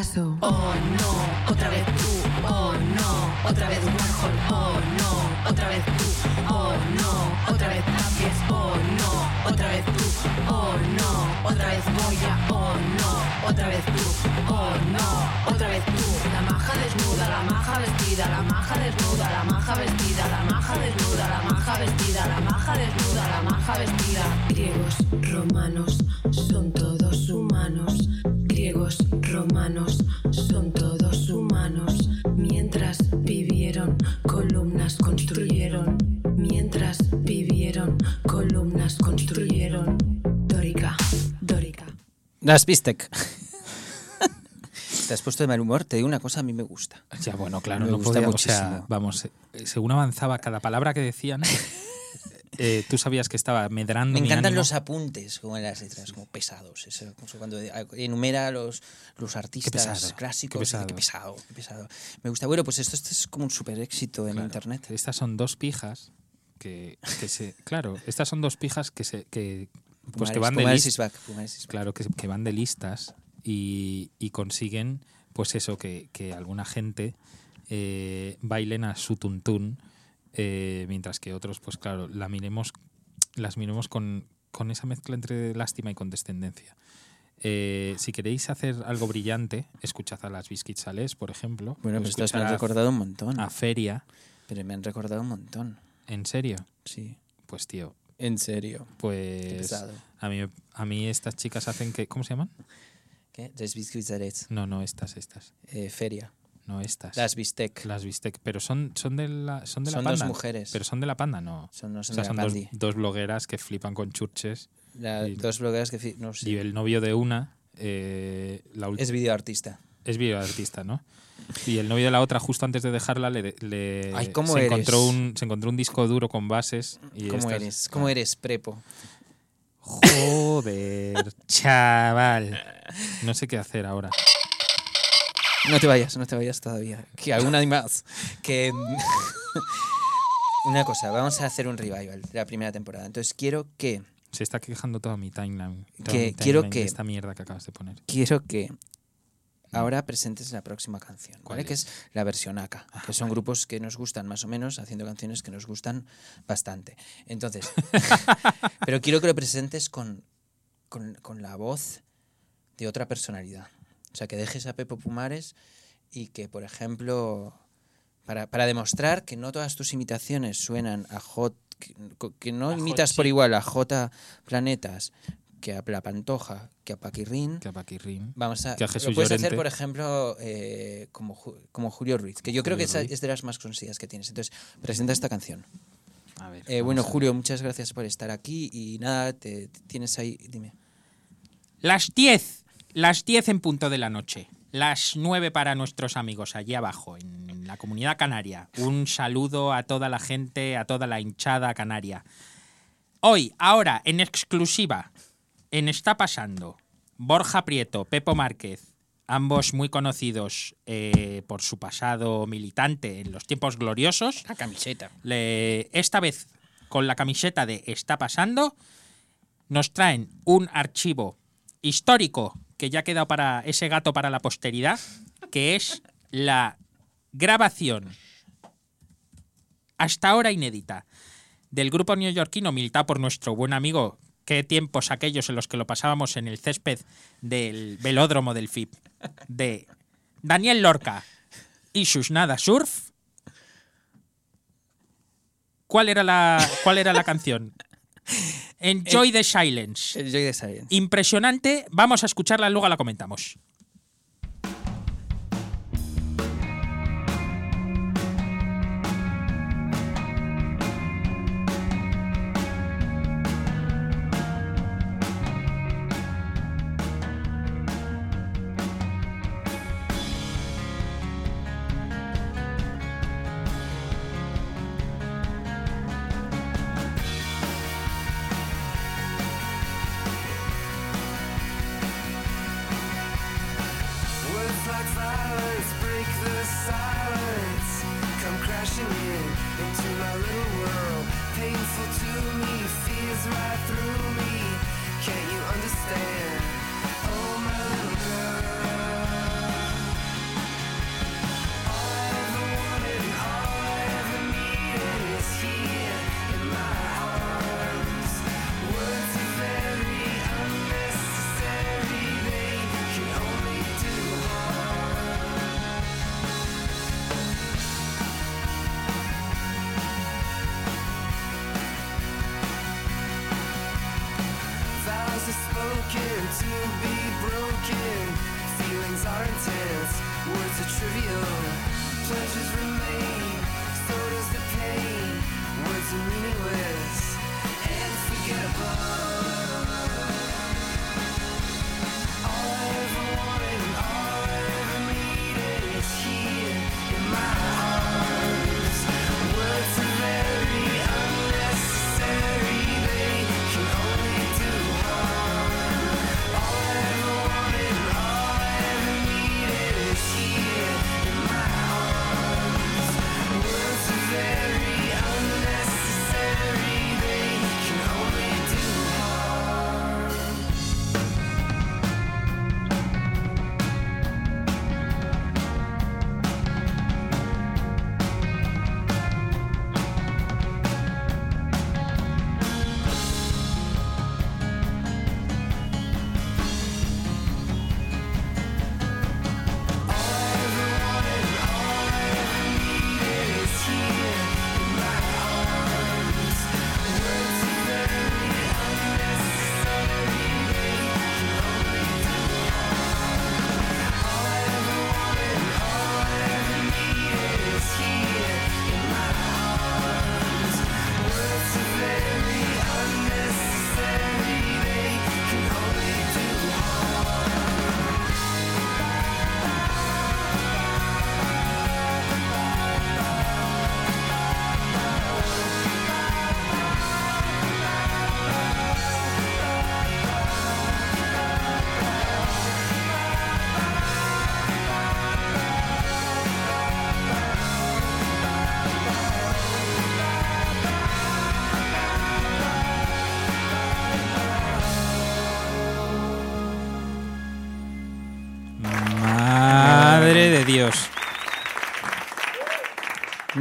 Oh no, otra vez tú. Oh no, otra vez Warhol. Oh no, otra vez tú. Oh no, otra vez Tapies. Oh no, otra vez tú. Oh no, otra vez Goya. Oh no, otra vez tú. Oh no, otra vez tú. La maja desnuda, la maja vestida, la maja desnuda, la maja vestida, Las Bistec. Te has puesto de mal humor. Te digo una cosa, a mí me gusta. Ya, bueno, claro, Me no gusta podía, o sea, muchísimo. vamos, eh, según avanzaba cada palabra que decían, eh, tú sabías que estaba medrando Me mi encantan ánimo. los apuntes, como en las letras, como pesados. Eso, como cuando enumera a los, los artistas pesado, clásicos. qué dice, pesado. Qué pesado, qué pesado. Me gusta. Bueno, pues esto, esto es como un super éxito en Claro, internet. Estas son dos pijas que, que se. Claro, estas son dos pijas que se. Que, pues que van de Pumares lis- is back, Pumares is back. Claro, que, que van de listas y, y consiguen, pues eso, que, que alguna gente eh, bailen a su tuntún, eh, mientras que otros, pues claro, la miremos, las miremos con, con esa mezcla entre lástima y condescendencia. Eh, si queréis hacer algo brillante, escuchad a las Biscuits Sales, por ejemplo. Bueno, pues estos me han recordado un montón. a Feria. Pero me han recordado un montón. ¿En serio? Sí. Pues tío, En serio. Pues a mí, a mí estas chicas hacen que... ¿Cómo se llaman? ¿Qué? Les Biscuits. No, no, estas, estas. Eh, feria. No estas. Las Bistec. Las Bistec, pero son, son de la, son de la Son panda. dos mujeres. Pero son de la panda, no. Son, no O son sea, de son la dos, dos blogueras que flipan con churches. La- y- dos blogueras que... No sé. Y el novio de una, eh, la Es videoartista. es videoartista, ¿no? Y el novio de la otra, justo antes de dejarla, le, le- Ay, ¿cómo se, eres? encontró un, se encontró un disco duro con bases. Y ¿Cómo estas- eres? ¿Cómo eres, prepo? Joder, chaval. No sé qué hacer ahora. No te vayas, no te vayas todavía. Que alguna más. Que. Una cosa, vamos a hacer un revival de la primera temporada. Entonces quiero que. Se está quejando toda mi timeline. toda Que mi quiero timeline de que- Esta mierda que acabas de poner. Quiero que. Ahora presentes la próxima canción, ¿Cuál ¿vale? Que es? es la versión AK, Ah, que son grupos que nos gustan más o menos, haciendo canciones que nos gustan bastante. Entonces, pero quiero que lo presentes con, con, con la voz de otra personalidad. O sea, que dejes a Pepo Pumares y que, por ejemplo, para, para demostrar que no todas tus imitaciones suenan a J, que, que no A imitas Hot por igual a J Planetas, que a La Pantoja, que a Paquirrín. Que a Paquirrín. Vamos a, Que a Jesús lo puedes hacer, Llorente. por ejemplo, eh, como, como Julio Ruiz, que yo creo que Julio esa es de las más conocidas que tienes. Entonces, presenta esta canción. A ver. Eh, bueno, a. Julio, muchas gracias por estar aquí y nada, te, te tienes ahí, dime. Las 10, las 10 en punto de la noche. Las 9 para nuestros amigos allí abajo, en la comunidad canaria. Un saludo a toda la gente, a toda la hinchada canaria. Hoy, ahora, en exclusiva, en Está Pasando, Borja Prieto, Pepo Márquez, ambos muy conocidos eh, por su pasado militante en los tiempos gloriosos. La camiseta. Le- esta vez con la camiseta de Está pasando, nos traen un archivo histórico que ya ha quedado para ese gato para la posteridad, que es la grabación hasta ahora inédita del grupo neoyorquino militado por nuestro buen amigo, qué tiempos aquellos en los que lo pasábamos en el césped del velódromo del FIP, de Daniel Lorca y sus Nada Surf. ¿Cuál era la, cuál era la canción? Enjoy the Silence. El Joy de Science. Impresionante. Vamos a escucharla, luego la comentamos.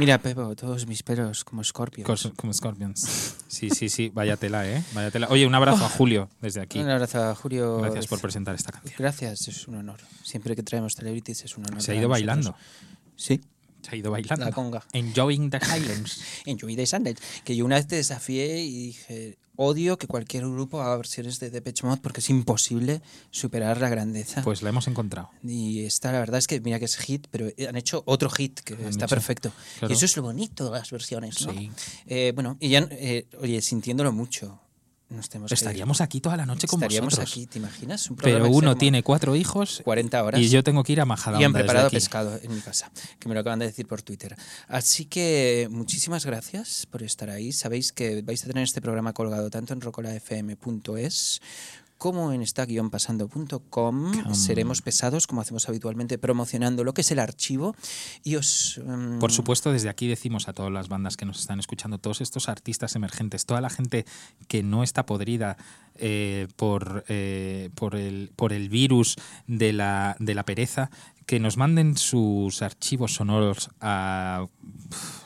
Mira, Pepo, todos mis pelos como Scorpio. Cos- Como Scorpions. Sí, sí, sí. Vaya tela, ¿eh? Vaya tela. Oye, un abrazo a Julio desde aquí. Un abrazo a Julio. Gracias por presentar esta canción. Gracias, es un honor. Siempre que traemos celebrities es un honor. Se ha ido bailando. Sí. Se ha ido bailando. La conga. Enjoying the silence. En Joey de Sanders. Que yo una vez te desafié y dije, odio que cualquier grupo haga versiones de Depeche Mode porque es imposible superar la grandeza. Pues la hemos encontrado. Y esta, la verdad es que, mira que es hit, pero han hecho otro hit que Han está hecho, perfecto. claro. Y eso es lo bonito de las versiones, ¿no? Sí. Eh, bueno, y ya, eh, oye, sintiéndolo mucho, nos tenemos que- Estaríamos aquí toda la noche con Estaríamos vosotros. aquí, ¿te imaginas? Un Pero que uno tiene cuatro hijos 40 horas. y yo tengo que ir a Majadahonda Y han preparado pescado en mi casa, que me lo acaban de decir por Twitter. Así que muchísimas gracias por estar ahí. Sabéis que vais a tener este programa colgado tanto en rocolafm.es como en esta-pasando.com. Seremos pesados, como hacemos habitualmente, promocionando lo que es el archivo. Y os... mm, Por supuesto, desde aquí decimos a todas las bandas que nos están escuchando, todos estos artistas emergentes, toda la gente que no está podrida eh, por, eh, por, el, por el virus de la, de la pereza, que nos manden sus archivos sonoros a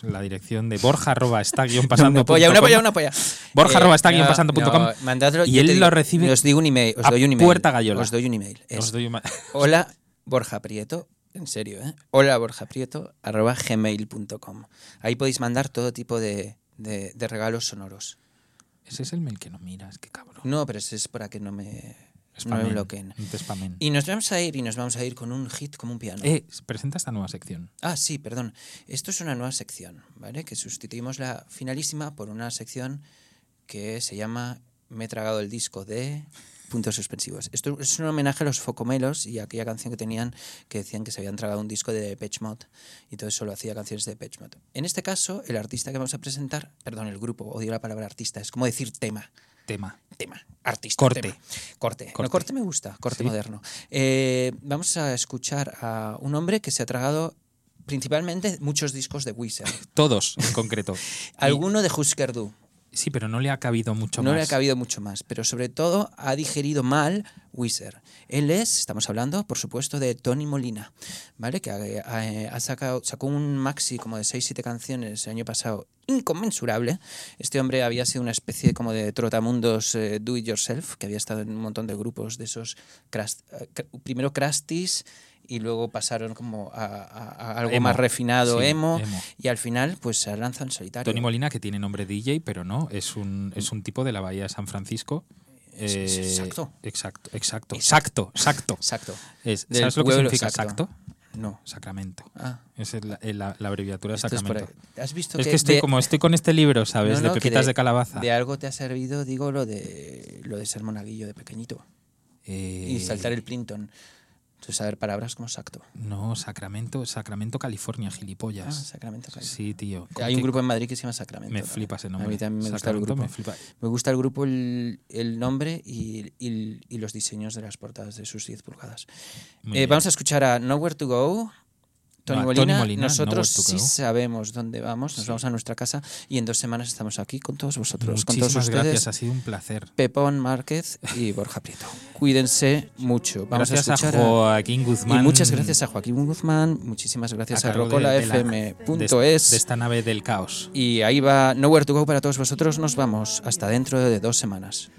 la dirección de borja arroba está guion pasando Una polla, una polla, una polla. Borja Eh, arroba está guion pasando punto com. no, y él te lo digo, recibe Os digo un email, os doy un email. puerta gallola. Os doy un email. Os doy un Hola, Borja Prieto. En serio, ¿eh? Hola, Borja Prieto, arroba gmail.com. Ahí podéis mandar todo tipo de, de- de regalos sonoros. Ese es el mail que no miras, qué cabrón. No, pero ese es para que no me Spamen, bloqueen. no te spamen. Y nos vamos a ir y nos vamos a ir con un hit como un piano. Eh, presenta esta nueva sección. Ah, sí, perdón. Esto es una nueva sección, ¿vale? Que sustituimos la finalísima por una sección que se llama Me he tragado el disco de puntos suspensivos. Esto es un homenaje a los Focomelos y a aquella canción que tenían que decían que se habían tragado un disco de Depeche Mode y todo solo hacía canciones de Depeche Mode. En este caso, el artista que vamos a presentar, perdón, el grupo, odio la palabra artista, es como decir tema. Tema. Tema, artista. Corte. tema. Corte. Corte. No, corte me gusta, corte Sí. moderno. Eh, vamos a escuchar a un hombre que se ha tragado principalmente muchos discos de Wizard. Todos, en concreto. Alguno de Husker Du. Sí, pero no le ha cabido mucho No más. le ha cabido mucho más, pero sobre todo ha digerido mal Wizard. Él es, estamos hablando, por supuesto, de Tony Molina, ¿vale? Que ha, ha- ha sacado, sacó un maxi como de 6-7 canciones el año pasado, inconmensurable. Este hombre había sido una especie como de trotamundos eh, do it yourself, que había estado en un montón de grupos de esos, cras- eh, primero Crastis y luego pasaron como a, a- a algo Emo. más refinado, Sí, emo, emo. y al final pues se lanza en solitario. Tony Molina, que tiene nombre DJ, pero no, es un, es un tipo de la Bahía de San Francisco. Es- es Eh, exacto. Exacto, exacto. Exacto, exacto. Exacto. Es- ¿Sabes lo que significa exacto. exacto? No. Sacramento. Ah, Esa es la, eh, la- la abreviatura de esto es Sacramento. ahí. ¿Has visto Es que estoy de- como estoy con este libro, ¿sabes? No, de no, que pepitas de, calabaza. De algo te ha servido, digo, lo de lo de ser monaguillo de pequeñito. Eh, Y saltar el Plinton. Entonces, saber palabras como exacto. No, Sacramento, Sacramento, California, Ah, gilipollas. Sacramento. claro. sí, tío. Hay un grupo en Madrid que se llama Sacramento. Me también. flipa ese nombre. A mí también me gusta el grupo. me flipa. Me gusta el grupo, el, el nombre y, y- y los diseños de las portadas de sus 10 pulgadas. Eh, vamos a escuchar a Nowhere to Go. Tony, No, a Molina. Tony Molina, Nosotros to sí sabemos dónde vamos. Nos Sí. vamos a nuestra casa y en dos semanas estamos aquí con todos vosotros, con todos Muchísimas ustedes. gracias, ha sido un placer. Pepón Márquez y Borja Prieto. Cuídense mucho. Vamos gracias a a, escuchar a- Joaquín Guzmán. y muchas gracias a Joaquín Guzmán, muchísimas gracias a, cargo de- de rocolafm.es. de esta nave del caos. Y ahí va Nowhere to Go para todos vosotros. Nos vamos hasta dentro de dos semanas.